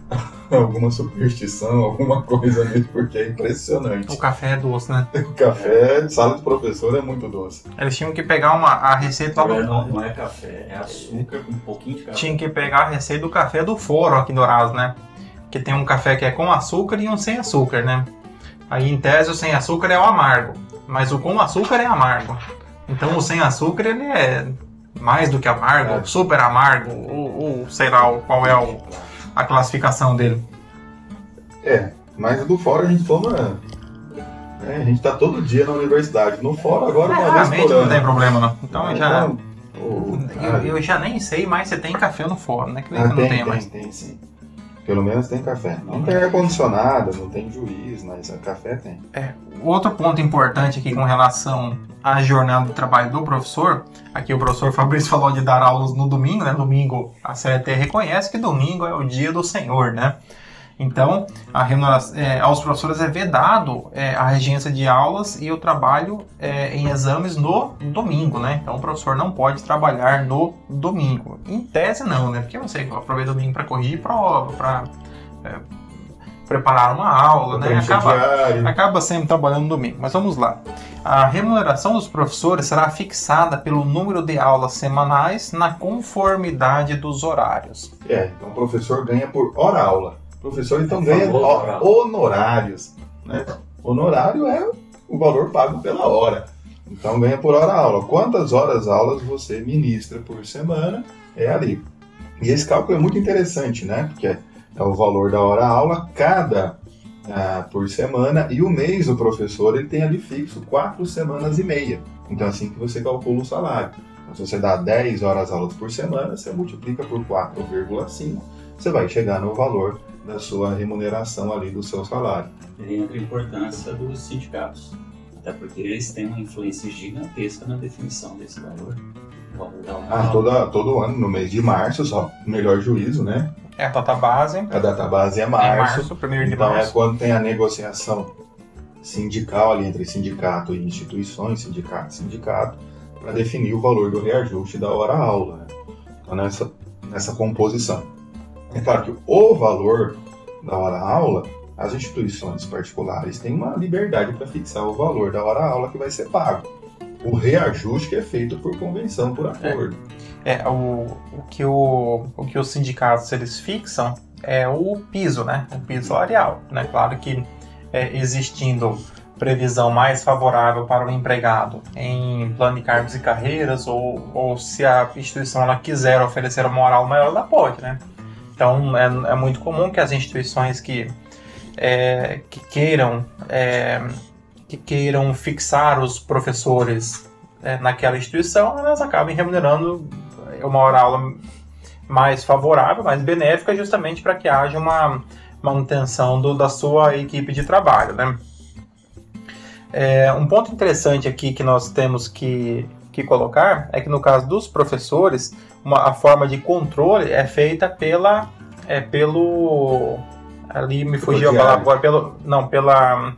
[LAUGHS] alguma superstição, alguma coisa nisso, porque é impressionante. O café é doce, né? [LAUGHS] O café, sala de professor é muito doce. Eles tinham que pegar uma, a receita Não, do. não é café, é açúcar com um pouquinho de café. Tinha que pegar a receita do café do foro aqui em Dourados, né? Que tem um café que é com açúcar e um sem açúcar, né? Aí em tese o sem açúcar é o amargo, mas o com açúcar é amargo. Então o sem açúcar ele é mais do que amargo, É. super amargo, ou, ou sei lá qual é o- a classificação dele. É, mas do fora a gente toma. né, a gente tá todo dia na universidade. No fora agora uma vez por não ano. tem problema não. Então eu já. Então, o- Eu, eu já nem sei mais se tem café no fórum, né? Que Ah, não tem, tem, tem, mais. tem sim. Pelo menos tem café. Não tem é. ar-condicionado, não tem juiz, mas café tem. Outro ponto importante aqui com relação à jornada de trabalho do professor, aqui o professor [LAUGHS] Fabrício falou de dar aulas no domingo, né? Domingo a CLT reconhece que domingo é o dia do Senhor, né? Então, a remuneração, é, aos professores é vedado é, a regência de aulas e o trabalho é, em exames no domingo, né? Então, o professor não pode trabalhar no domingo. Em tese, não, né? Porque você aproveita o domingo para corrigir prova, para é, preparar uma aula, né? Acaba, acaba sempre trabalhando no domingo. Mas vamos lá. A remuneração dos professores será fixada pelo número de aulas semanais na conformidade dos horários. É, então o professor ganha por hora aula. O professor então ganha honorários. Né? Honorário é o valor pago pela hora. Então ganha por hora aula. Quantas horas aulas você ministra por semana é ali. E esse cálculo é muito interessante, né? Porque é o valor da hora aula cada ah, por semana e o mês do professor ele tem ali fixo quatro semanas e meia. Então é assim que você calcula o salário. Então, se você dá 10 horas aulas por semana, você multiplica por 4,5, você vai chegar no valor da sua remuneração ali do seu salário. E entra a importância dos sindicatos, até porque eles têm uma influência gigantesca na definição desse valor. Ah, toda, todo ano, no mês de março, só melhor juízo, né? É a data base. A data base é março. É março, primeiro de então março. é quando tem a negociação sindical ali entre sindicato e instituições, sindicato e sindicato, para definir o valor do reajuste da hora aula. Né? Então, nessa, nessa composição. É claro que o valor da hora aula, as instituições particulares têm uma liberdade para fixar o valor da hora aula que vai ser pago. O reajuste que é feito por convenção, por acordo. É, é o, o, que o, o que os sindicatos eles fixam é o piso, né? O piso salarial. Né? Claro que é, existindo previsão mais favorável para o empregado em plano de cargos e carreiras, ou, ou se a instituição ela quiser oferecer uma moral maior, ela pode, né? Então é, é muito comum que as instituições que, é, que queiram é, que queiram fixar os professores é, naquela instituição, elas acabem remunerando uma hora aula mais favorável, mais benéfica, justamente para que haja uma manutenção do, da sua equipe de trabalho, né? É, um ponto interessante aqui que nós temos que, que colocar é que no caso dos professores, uma, a forma de controle é feita pela é pelo ali me fugiu a palavra agora pelo não pela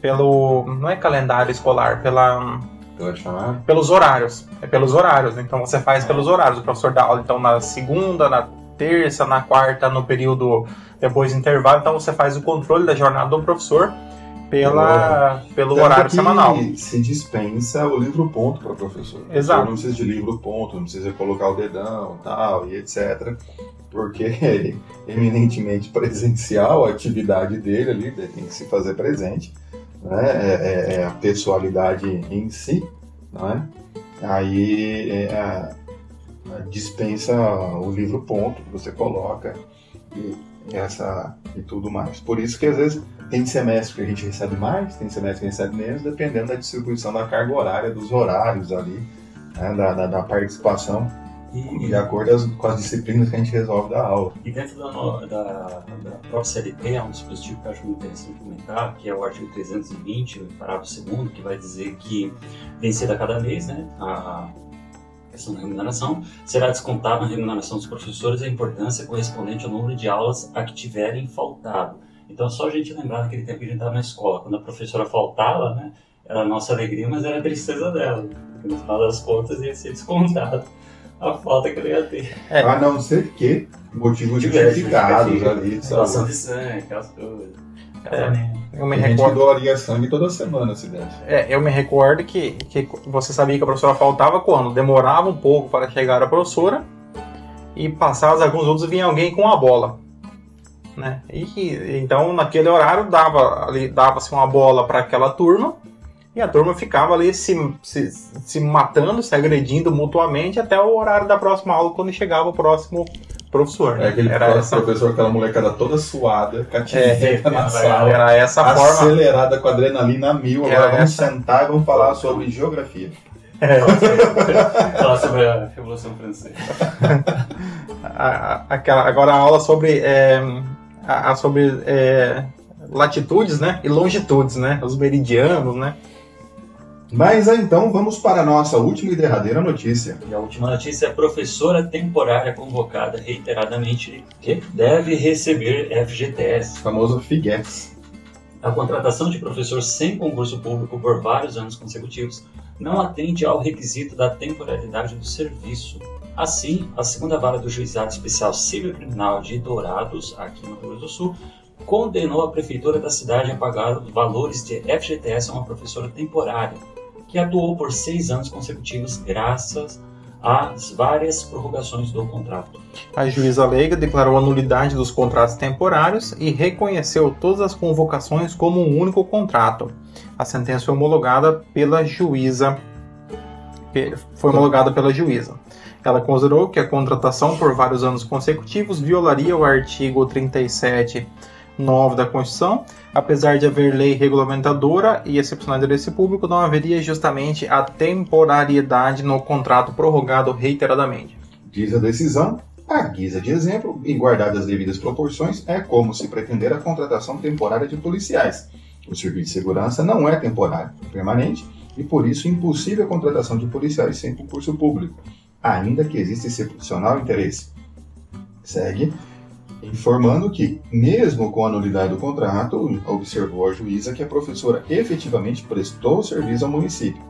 pelo não é calendário escolar pela pelos horários é pelos horários então você faz pelos horários o professor dá aula então na segunda na terça na quarta no período depois do intervalo então você faz o controle da jornada do professor pela, pelo Tanto horário semanal. Se dispensa o livro ponto para o professor. Exato. Não precisa de livro ponto, não precisa colocar o dedão tal e etc. Porque [LAUGHS] é eminentemente presencial a atividade dele ali, tem que se fazer presente. Né? É, é, é a pessoalidade em si. Né? Aí é, dispensa o livro ponto que você coloca. E, essa e tudo mais. Por isso que às vezes tem semestre que a gente recebe mais, tem semestre que recebe menos, dependendo da distribuição da carga horária, dos horários ali, né, da, da, da, participação, e, de acordo as, com as disciplinas que a gente resolve da aula. E dentro da, da, da própria CLT, há um dispositivo que eu acho muito interessante comentar, que é o artigo 320, parágrafo 2 que vai dizer que vencida a cada mês, né, a, questão da remuneração, será descontada na remuneração dos professores a importância correspondente ao número de aulas a que tiverem faltado. Então, só a gente lembrar daquele tempo que a gente estava na escola, quando a professora faltava, né, era a nossa alegria, mas era a tristeza dela. Porque no final das contas ia ser descontado a falta que ele ia ter. É. A não ser que motivos justificados ali. Doação de sangue, aquelas coisas. É, eu me Tem recordo... doaria sangue toda semana, se desse. É, eu me recordo que, que você sabia que a professora faltava quando? Demorava um pouco para chegar a professora e passados alguns outros vinha alguém com a bola. Né? E, então, naquele horário, dava ali dava-se uma bola para aquela turma e a turma ficava ali se, se, se matando, se agredindo mutuamente até o horário da próxima aula, quando chegava o próximo professor. Né? É aquele era essa... professor, aquela molecada toda suada, cativeta é, na sala. Era essa acelerada, forma. Acelerada com adrenalina mil. Agora vamos essa... sentar e vamos falar sobre geografia. É. [LAUGHS] falar sobre a Revolução Francesa. aquela, agora a aula sobre, é, a, a sobre é, latitudes né, e longitudes, né, os meridianos, né. Mas então vamos para a nossa última e derradeira notícia. E a última notícia é professora temporária convocada reiteradamente que deve receber FGTS. O famoso FIGEX. A contratação de professor sem concurso público por vários anos consecutivos não atende ao requisito da temporalidade do serviço. Assim, a segunda vara do Juizado Especial Civil Criminal de Dourados, aqui no Rio Grande do Sul, condenou a prefeitura da cidade a pagar valores de FGTS a uma professora temporária, que atuou por seis anos consecutivos graças às várias prorrogações do contrato. A juíza leiga declarou a nulidade dos contratos temporários e reconheceu todas as convocações como um único contrato. A sentença foi homologada pela juíza. Foi homologada pela juíza. Ela considerou que a contratação por vários anos consecutivos violaria o artigo 37 9 da Constituição, apesar de haver lei regulamentadora e excepcional de interesse público, não haveria justamente a temporariedade no contrato prorrogado reiteradamente. Diz a decisão, a guisa de exemplo, e guardadas as devidas proporções, é como se pretender a contratação temporária de policiais. O serviço de segurança não é temporário, é permanente, e por isso impossível a contratação de policiais sem concurso público, ainda que exista excepcional interesse. Segue informando que, mesmo com a nulidade do contrato, observou a juíza que a professora efetivamente prestou serviço ao município.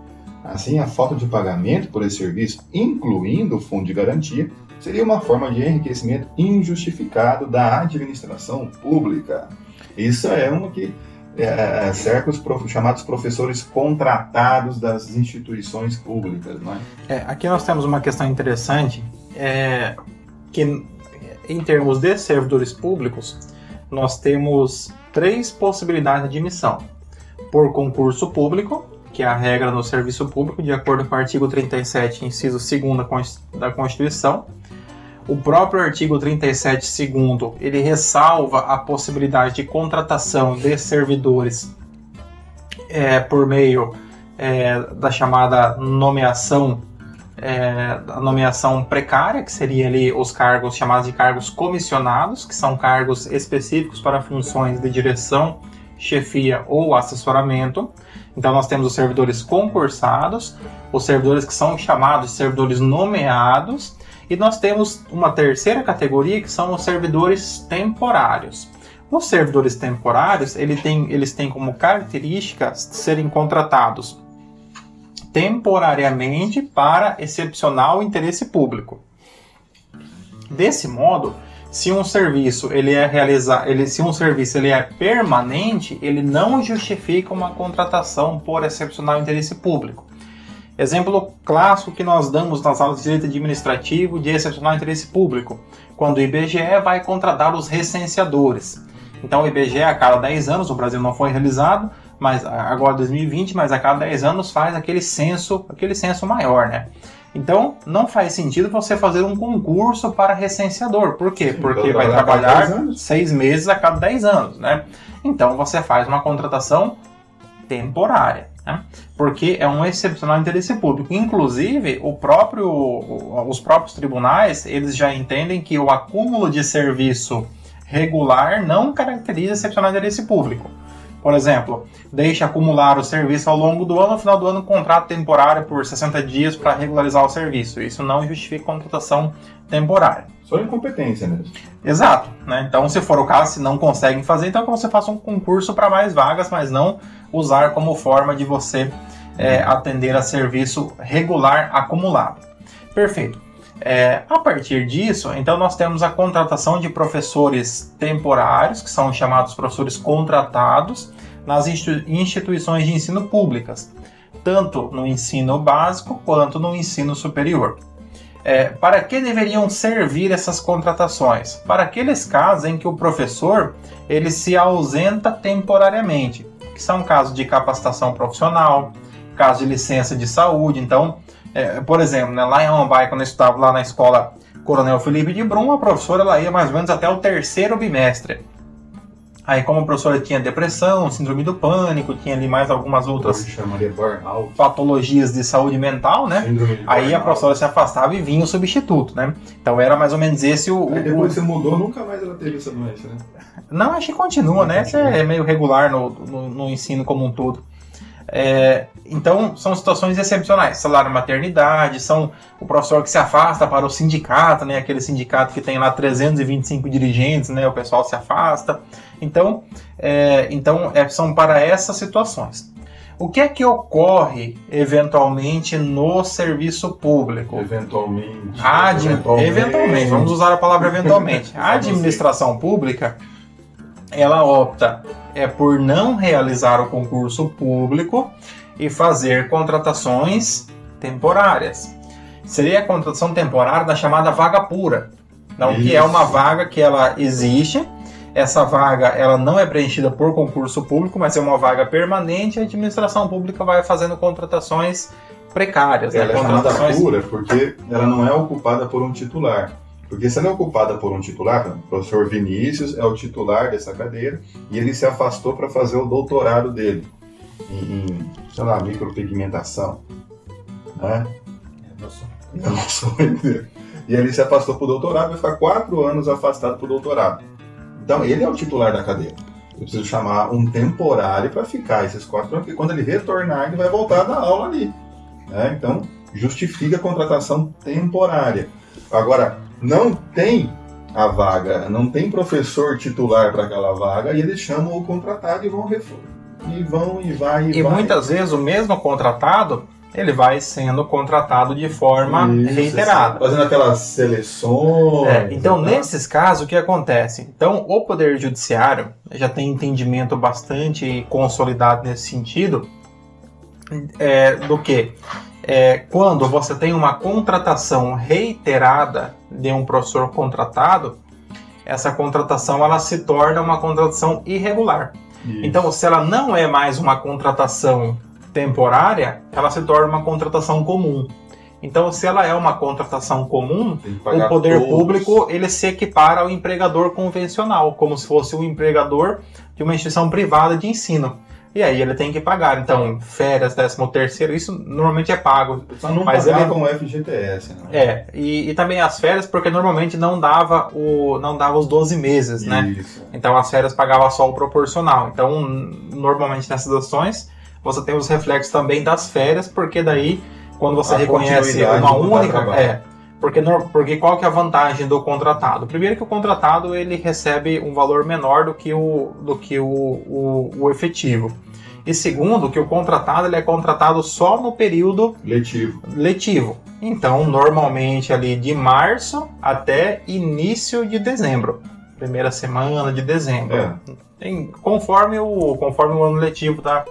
Assim, a falta de pagamento por esse serviço, incluindo o fundo de garantia, seria uma forma de enriquecimento injustificado da administração pública. Isso é uma que é, é cerca os prof, chamados professores contratados das instituições públicas. Não é? É, aqui nós temos uma questão interessante, é, que em termos de servidores públicos, nós temos três possibilidades de admissão. Por concurso público, que é a regra no serviço público, de acordo com o artigo 37, inciso 2 da Constituição. O próprio artigo 37, segundo, ele ressalva a possibilidade de contratação de servidores é, por meio é, da chamada nomeação é, a nomeação precária, que seria ali os cargos chamados de cargos comissionados, que são cargos específicos para funções de direção, chefia ou assessoramento. Então nós temos os servidores concursados, os servidores que são chamados de servidores nomeados, e nós temos uma terceira categoria que são os servidores temporários. Os servidores temporários, ele tem, eles têm como característica serem contratados temporariamente para excepcional interesse público. Desse modo, se um serviço ele é realizar, ele, se um serviço ele é permanente, ele não justifica uma contratação por excepcional interesse público. Exemplo clássico que nós damos nas aulas de direito administrativo de excepcional interesse público, quando o IBGE vai contratar os recenseadores. Então o IBGE a cada 10 anos, o Brasil não foi realizado, mas agora 2020, mas a cada 10 anos faz aquele censo, aquele censo maior, né? Então, não faz sentido você fazer um concurso para recenseador. Por quê? Porque vai trabalhar seis meses a cada 10 anos, né? Então, você faz uma contratação temporária, né? Porque é um excepcional interesse público. Inclusive, o próprio, os próprios tribunais, eles já entendem que o acúmulo de serviço regular não caracteriza excepcional interesse público. Por exemplo, deixe acumular o serviço ao longo do ano, no final do ano, um contrato temporário por 60 dias para regularizar o serviço. Isso não justifica contratação temporária. Só incompetência mesmo. Exato. Né? Então, se for o caso, se não conseguem fazer, então que você faça um concurso para mais vagas, mas não usar como forma de você é, atender a serviço regular acumulado. Perfeito. É, a partir disso, então nós temos a contratação de professores temporários, que são chamados professores contratados, nas instituições de ensino públicas, tanto no ensino básico quanto no ensino superior. É, para que deveriam servir essas contratações? Para aqueles casos em que o professor ele se ausenta temporariamente, que são casos de capacitação profissional, casos de licença de saúde. Então, é, por exemplo, né, lá em Rambai, quando eu estava lá na escola Coronel Felipe de Brum, a professora ela ia mais ou menos até o terceiro bimestre. Aí, como a professora tinha depressão, síndrome do pânico, tinha ali mais algumas outras patologias de saúde mental, né? Aí a professora se afastava e vinha o substituto, né? Então era mais ou menos esse o. Aí depois o... você mudou, nunca mais ela teve essa doença, né? Não, acho que continua, Não, né? Isso é meio regular no, no, no ensino como um todo. É, então, são situações excepcionais. Salário maternidade, são o professor que se afasta para o sindicato, né? Aquele sindicato que tem lá 325 dirigentes, né? O pessoal se afasta. Então, é, então é, são para essas situações. O que é que ocorre eventualmente no serviço público? Eventualmente. Admi- eventualmente. vamos usar a palavra eventualmente. [LAUGHS] A administração pública, ela opta é por não realizar o concurso público e fazer contratações temporárias. Seria a contratação temporária da chamada vaga pura. Não, que é uma Isso. vaga que ela existe. Essa vaga ela não é preenchida por concurso público, mas é uma vaga permanente. A administração pública vai fazendo contratações precárias, né? Ela é chamada contratações pura porque ela não é ocupada por um titular. Porque se ela é ocupada por um titular, o professor Vinícius é o titular dessa cadeira e ele se afastou para fazer o doutorado dele em, em, sei lá, micropigmentação. Né? Eu não sou ainda. E ele se afastou para o doutorado, vai ficar quatro anos afastado para o doutorado. Então, ele é o titular da cadeira. Eu preciso chamar um temporário para ficar esses quatro anos, porque quando ele retornar, ele vai voltar da aula ali. né? Então, justifica a contratação temporária. Agora, não tem a vaga, não tem professor titular para aquela vaga, e eles chamam o contratado e vão e vão e vai e, E vai. muitas vezes o mesmo contratado ele vai sendo contratado de forma Isso, reiterada. Fazendo aquelas seleções. É, então, né? nesses casos, o que acontece? Então, o Poder Judiciário já tem entendimento bastante consolidado nesse sentido é, do que é, quando você tem uma contratação reiterada de um professor contratado, essa contratação ela se torna uma contratação irregular. Isso. Então, se ela não é mais uma contratação temporária, ela se torna uma contratação comum. Então, se ela é uma contratação comum, o poder todos. público ele se equipara ao empregador convencional, como se fosse um empregador de uma instituição privada de ensino. E aí ele tem que pagar. Então, férias, 13 terceiro, isso normalmente é pago. Só não Mas pagar ele- com o FGTS, né? É, e, e também as férias, porque normalmente não dava, o, não dava os 12 meses, né? Isso. Então as férias pagava só o proporcional. Então, normalmente nessas ações, você tem os reflexos também das férias, porque daí, quando você A reconhece uma única. É, porque, porque qual que é a vantagem do contratado? Primeiro que o contratado ele recebe um valor menor do que o, do que o, o, o efetivo. E segundo, que o contratado ele é contratado só no período Letivo. letivo. Então, normalmente ali de março até início de dezembro. Primeira semana de dezembro. É. Tem- conforme, o, conforme o ano letivo da,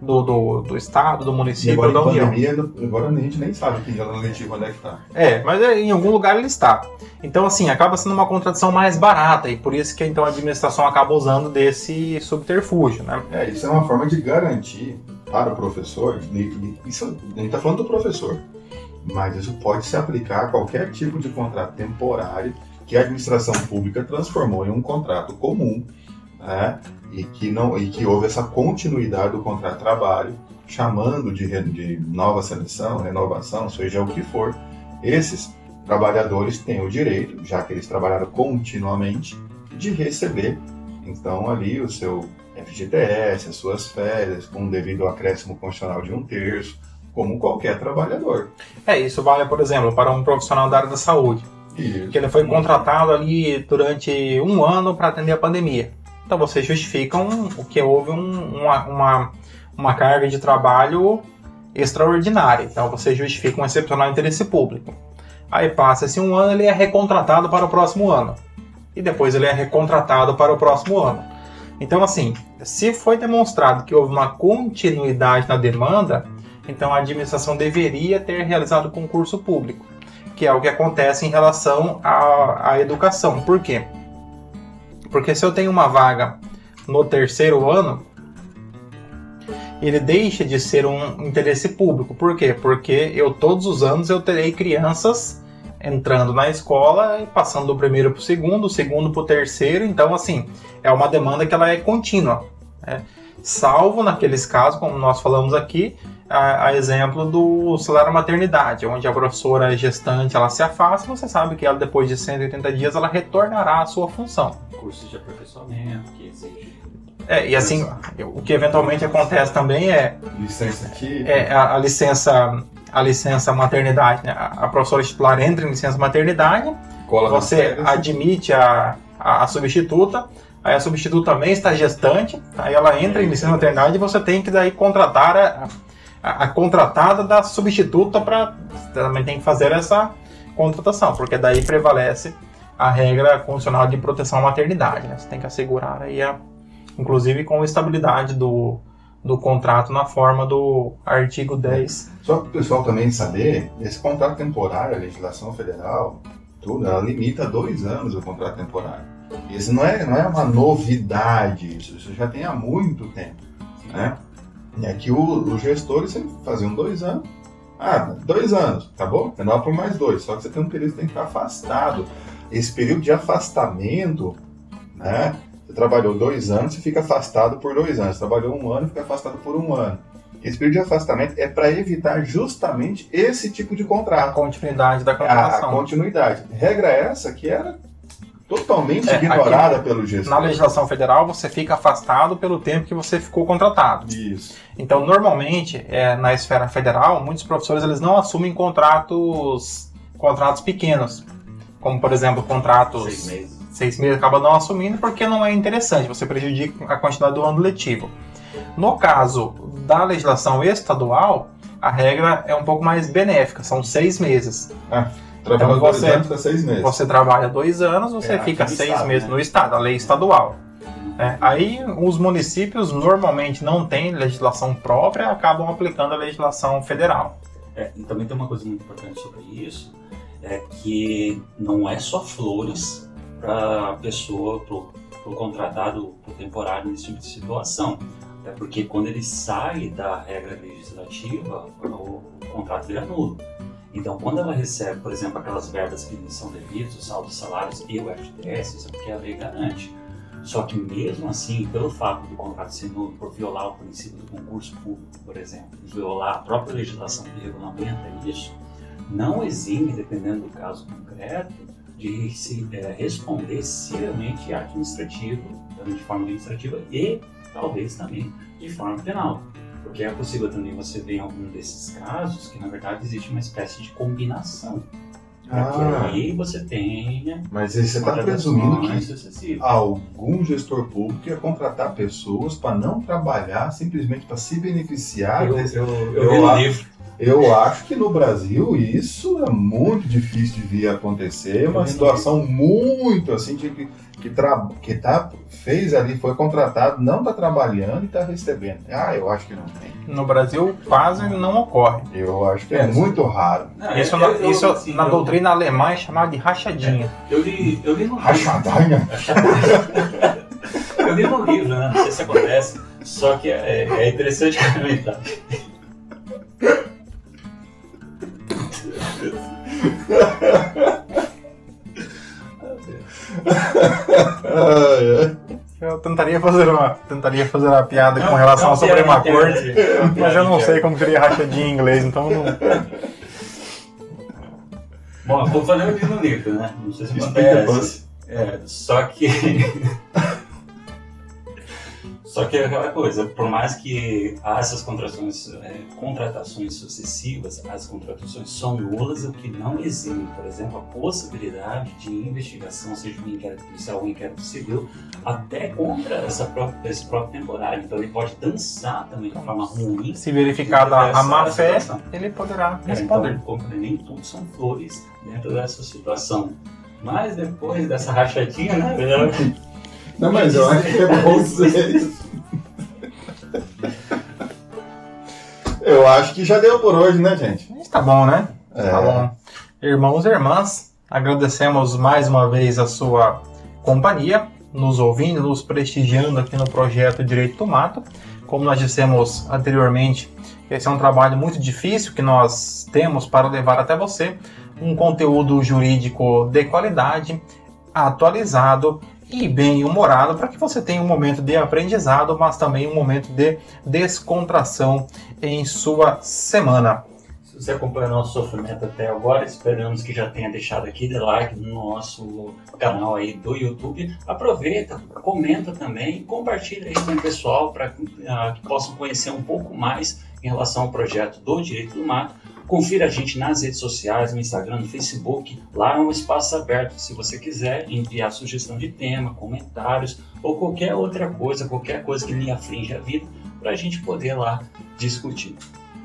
do, do, do estado, do E município agora da União. pandemia, agora a gente nem sabe que ano letivo onde é que tá. É, mas é, em algum lugar ele está. Então, assim, acaba sendo uma contratação mais barata e por isso que então a administração acaba usando desse subterfúgio, né? É, isso é uma forma de garantir para o professor, e- e- isso, a gente está falando do professor, mas isso pode se aplicar a qualquer tipo de contrato temporário que a administração pública transformou em um contrato comum, né, e, que não, e que houve essa continuidade do contrato de trabalho, chamando de, de nova seleção, renovação, seja o que for, esses trabalhadores têm o direito, já que eles trabalharam continuamente, de receber, então, ali o seu FGTS, as suas férias, com devido acréscimo constitucional de um terço, como qualquer trabalhador. É, isso vale, por exemplo, para um profissional da área da saúde. Isso. que ele foi contratado ali durante um ano para atender a pandemia. Então você justifica um, o que houve um- uma, uma, uma carga de trabalho extraordinária. Então você justifica um excepcional interesse público. Aí passa-se um ano, ele é recontratado para o próximo ano. E depois ele é recontratado para o próximo ano. Então, assim, se foi demonstrado que houve uma continuidade na demanda, então a administração deveria ter realizado concurso público que é o que acontece em relação à, à educação. Por quê? Porque se eu tenho uma vaga no terceiro ano, ele deixa de ser um interesse público. Por quê? Porque eu todos os anos eu terei crianças entrando na escola e passando do primeiro para o segundo, do segundo para o terceiro. Então, assim, é uma demanda que ela é contínua. né? Salvo naqueles casos, como nós falamos aqui, a, a exemplo do salário maternidade, onde a professora gestante ela se afasta, você sabe que ela depois de 180 dias ela retornará à sua função. Cursos de aperfeiçoamento que exige É, e assim, o que eventualmente acontece também é, Licença aqui. é a, a licença a licença maternidade, né? A a professora titular entra em licença maternidade, cola você admite a, a, a substituta, aí a substituta também está gestante, aí ela entra em licença maternidade e você tem que daí contratar a, a, a contratada da substituta para também tem que fazer essa contratação, porque daí prevalece a regra condicional de proteção à maternidade, né? Você tem que assegurar aí a, inclusive com estabilidade do, do contrato na forma do artigo 10. Só para o pessoal também saber, esse contrato temporário, a legislação federal, tudo, ela limita dois anos o contrato temporário. Isso não é, não é uma novidade, isso, isso já tem há muito tempo. Né? E aqui o, os gestores sempre faziam dois anos. Ah, dois anos, tá bom? Renova por mais dois. Só que você tem um período que tem que ficar afastado. Esse período de afastamento, né? Você trabalhou dois anos, você fica afastado por dois anos. Trabalhou um ano, fica afastado por um ano. Esse período de afastamento é para evitar justamente esse tipo de A contrato. continuidade da A, a contratação. continuidade. Regra essa que era totalmente É, ignorada aqui pelo gestor. Na legislação federal, você fica afastado pelo tempo que você ficou contratado. Isso. Então, normalmente, é, na esfera federal, muitos professores eles não assumem contratos, contratos pequenos, como por exemplo contratos Seis meses. seis meses, acaba não assumindo porque não é interessante, você prejudica a quantidade do ano letivo. No caso da legislação estadual, a regra é um pouco mais benéfica, são seis meses. Trabalhou Então, dois você- anos, fica seis meses. Você trabalha dois anos, você É, fica seis estado, meses né? no estado, a lei estadual. É, aí os municípios normalmente não têm legislação própria, acabam aplicando a legislação federal. É, e também tem uma coisa muito importante sobre isso, é que não é só flores para a pessoa, para o contratado pro temporário nesse tipo de situação. Até porque quando ele sai da regra legislativa, o, o contrato vira nulo. Então, quando ela recebe, por exemplo, aquelas verbas que lhe são devidas, os saldos de salários e o FGTS, isso é porque a lei garante. Só que mesmo assim, pelo fato do contrato ser nulo, por violar o princípio do concurso público, por exemplo, violar a própria legislação que regulamenta isso, não exime, dependendo do caso concreto, de se é, responder seriamente administrativo, de forma administrativa e talvez também de forma penal. Porque é possível também você ver em algum desses casos que na verdade existe uma espécie de combinação. Para Ah. que aí você tenha Mas aí você está presumindo que sucessivas. algum gestor público ia contratar pessoas para não trabalhar, simplesmente para se beneficiar eu, desse. eu, eu eu vi no acho- livro. Eu acho que no Brasil isso é muito difícil de vir acontecer. É uma situação muito assim de que que, tra... que tá, fez ali, foi contratado, não está trabalhando e está recebendo. Ah, eu acho que não tem. No Brasil quase não ocorre. Eu acho que é É, muito raro. Não, Isso, eu- na, eu- isso assim, na eu- doutrina alemã é chamado de rachadinha. Eu li, eu li no livro. Rachadinha? Eu li no livro, né? Não sei se acontece. Só que é, é interessante [LAUGHS] comentar. Eu tentaria fazer uma, tentaria fazer uma piada com relação à Suprema Corte, mas eu não sei como seria rachadinha em inglês, então não. Bom, eu vou fazer no livro, né? Não sei se acontece. É, só que. Só que é aquela coisa, por mais que há essas contratações, é, contratações sucessivas, as contratações são nulas, o que não exime, por exemplo, a possibilidade de investigação, seja um inquérito policial ou um inquérito civil, até contra essa própria, esse próprio temporário. Então ele pode dançar também de forma ruim. Se verificada a má fé, ele poderá É, responder. Então, como nem tudo são flores dentro dessa situação. Mas depois dessa rachadinha, né? melhor- Não, mas eu acho que é bom dizer isso. [LAUGHS] Eu acho que já deu por hoje, né, gente? Mas Tá bom, né? É. Tá bom. Irmãos e irmãs, agradecemos mais uma vez a sua companhia, nos ouvindo, nos prestigiando aqui no projeto Direito do Mato. Como nós dissemos anteriormente, esse é um trabalho muito difícil que nós temos para levar até você um conteúdo jurídico de qualidade, atualizado e bem humorado para que você tenha um momento de aprendizado, mas também um momento de descontração em sua semana. Se você acompanhou nosso sofrimento até agora, esperamos que já tenha deixado aquele like no nosso canal aí do YouTube. Aproveita, comenta também, compartilha aí com o pessoal para uh, que possam conhecer um pouco mais em relação ao projeto do Direito do Mato. Confira a gente nas redes sociais, no Instagram, no Facebook. Lá é um espaço aberto. Se você quiser enviar sugestão de tema, comentários ou qualquer outra coisa, qualquer coisa que lhe aflige a vida, para a gente poder lá discutir.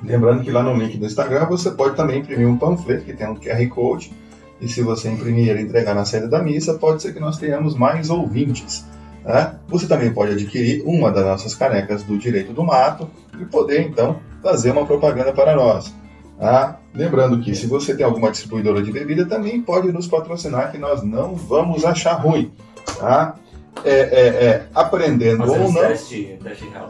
Lembrando que lá no link do Instagram você pode também imprimir um panfleto que tem um QR Code. E se você imprimir e entregar na sede da missa, pode ser que nós tenhamos mais ouvintes. Né? Você também pode adquirir uma das nossas canecas do Direito do Mato e poder então fazer uma propaganda para nós. Tá? Lembrando que se você tem alguma distribuidora de bebida, também pode nos patrocinar, que nós não vamos achar ruim. Tá? É, é, é, aprendendo Fazendo ou não. Teste, teste né?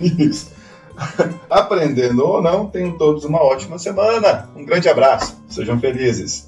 Isso. [LAUGHS] Aprendendo ou não, tenham todos uma ótima semana. Um grande abraço. Sejam felizes.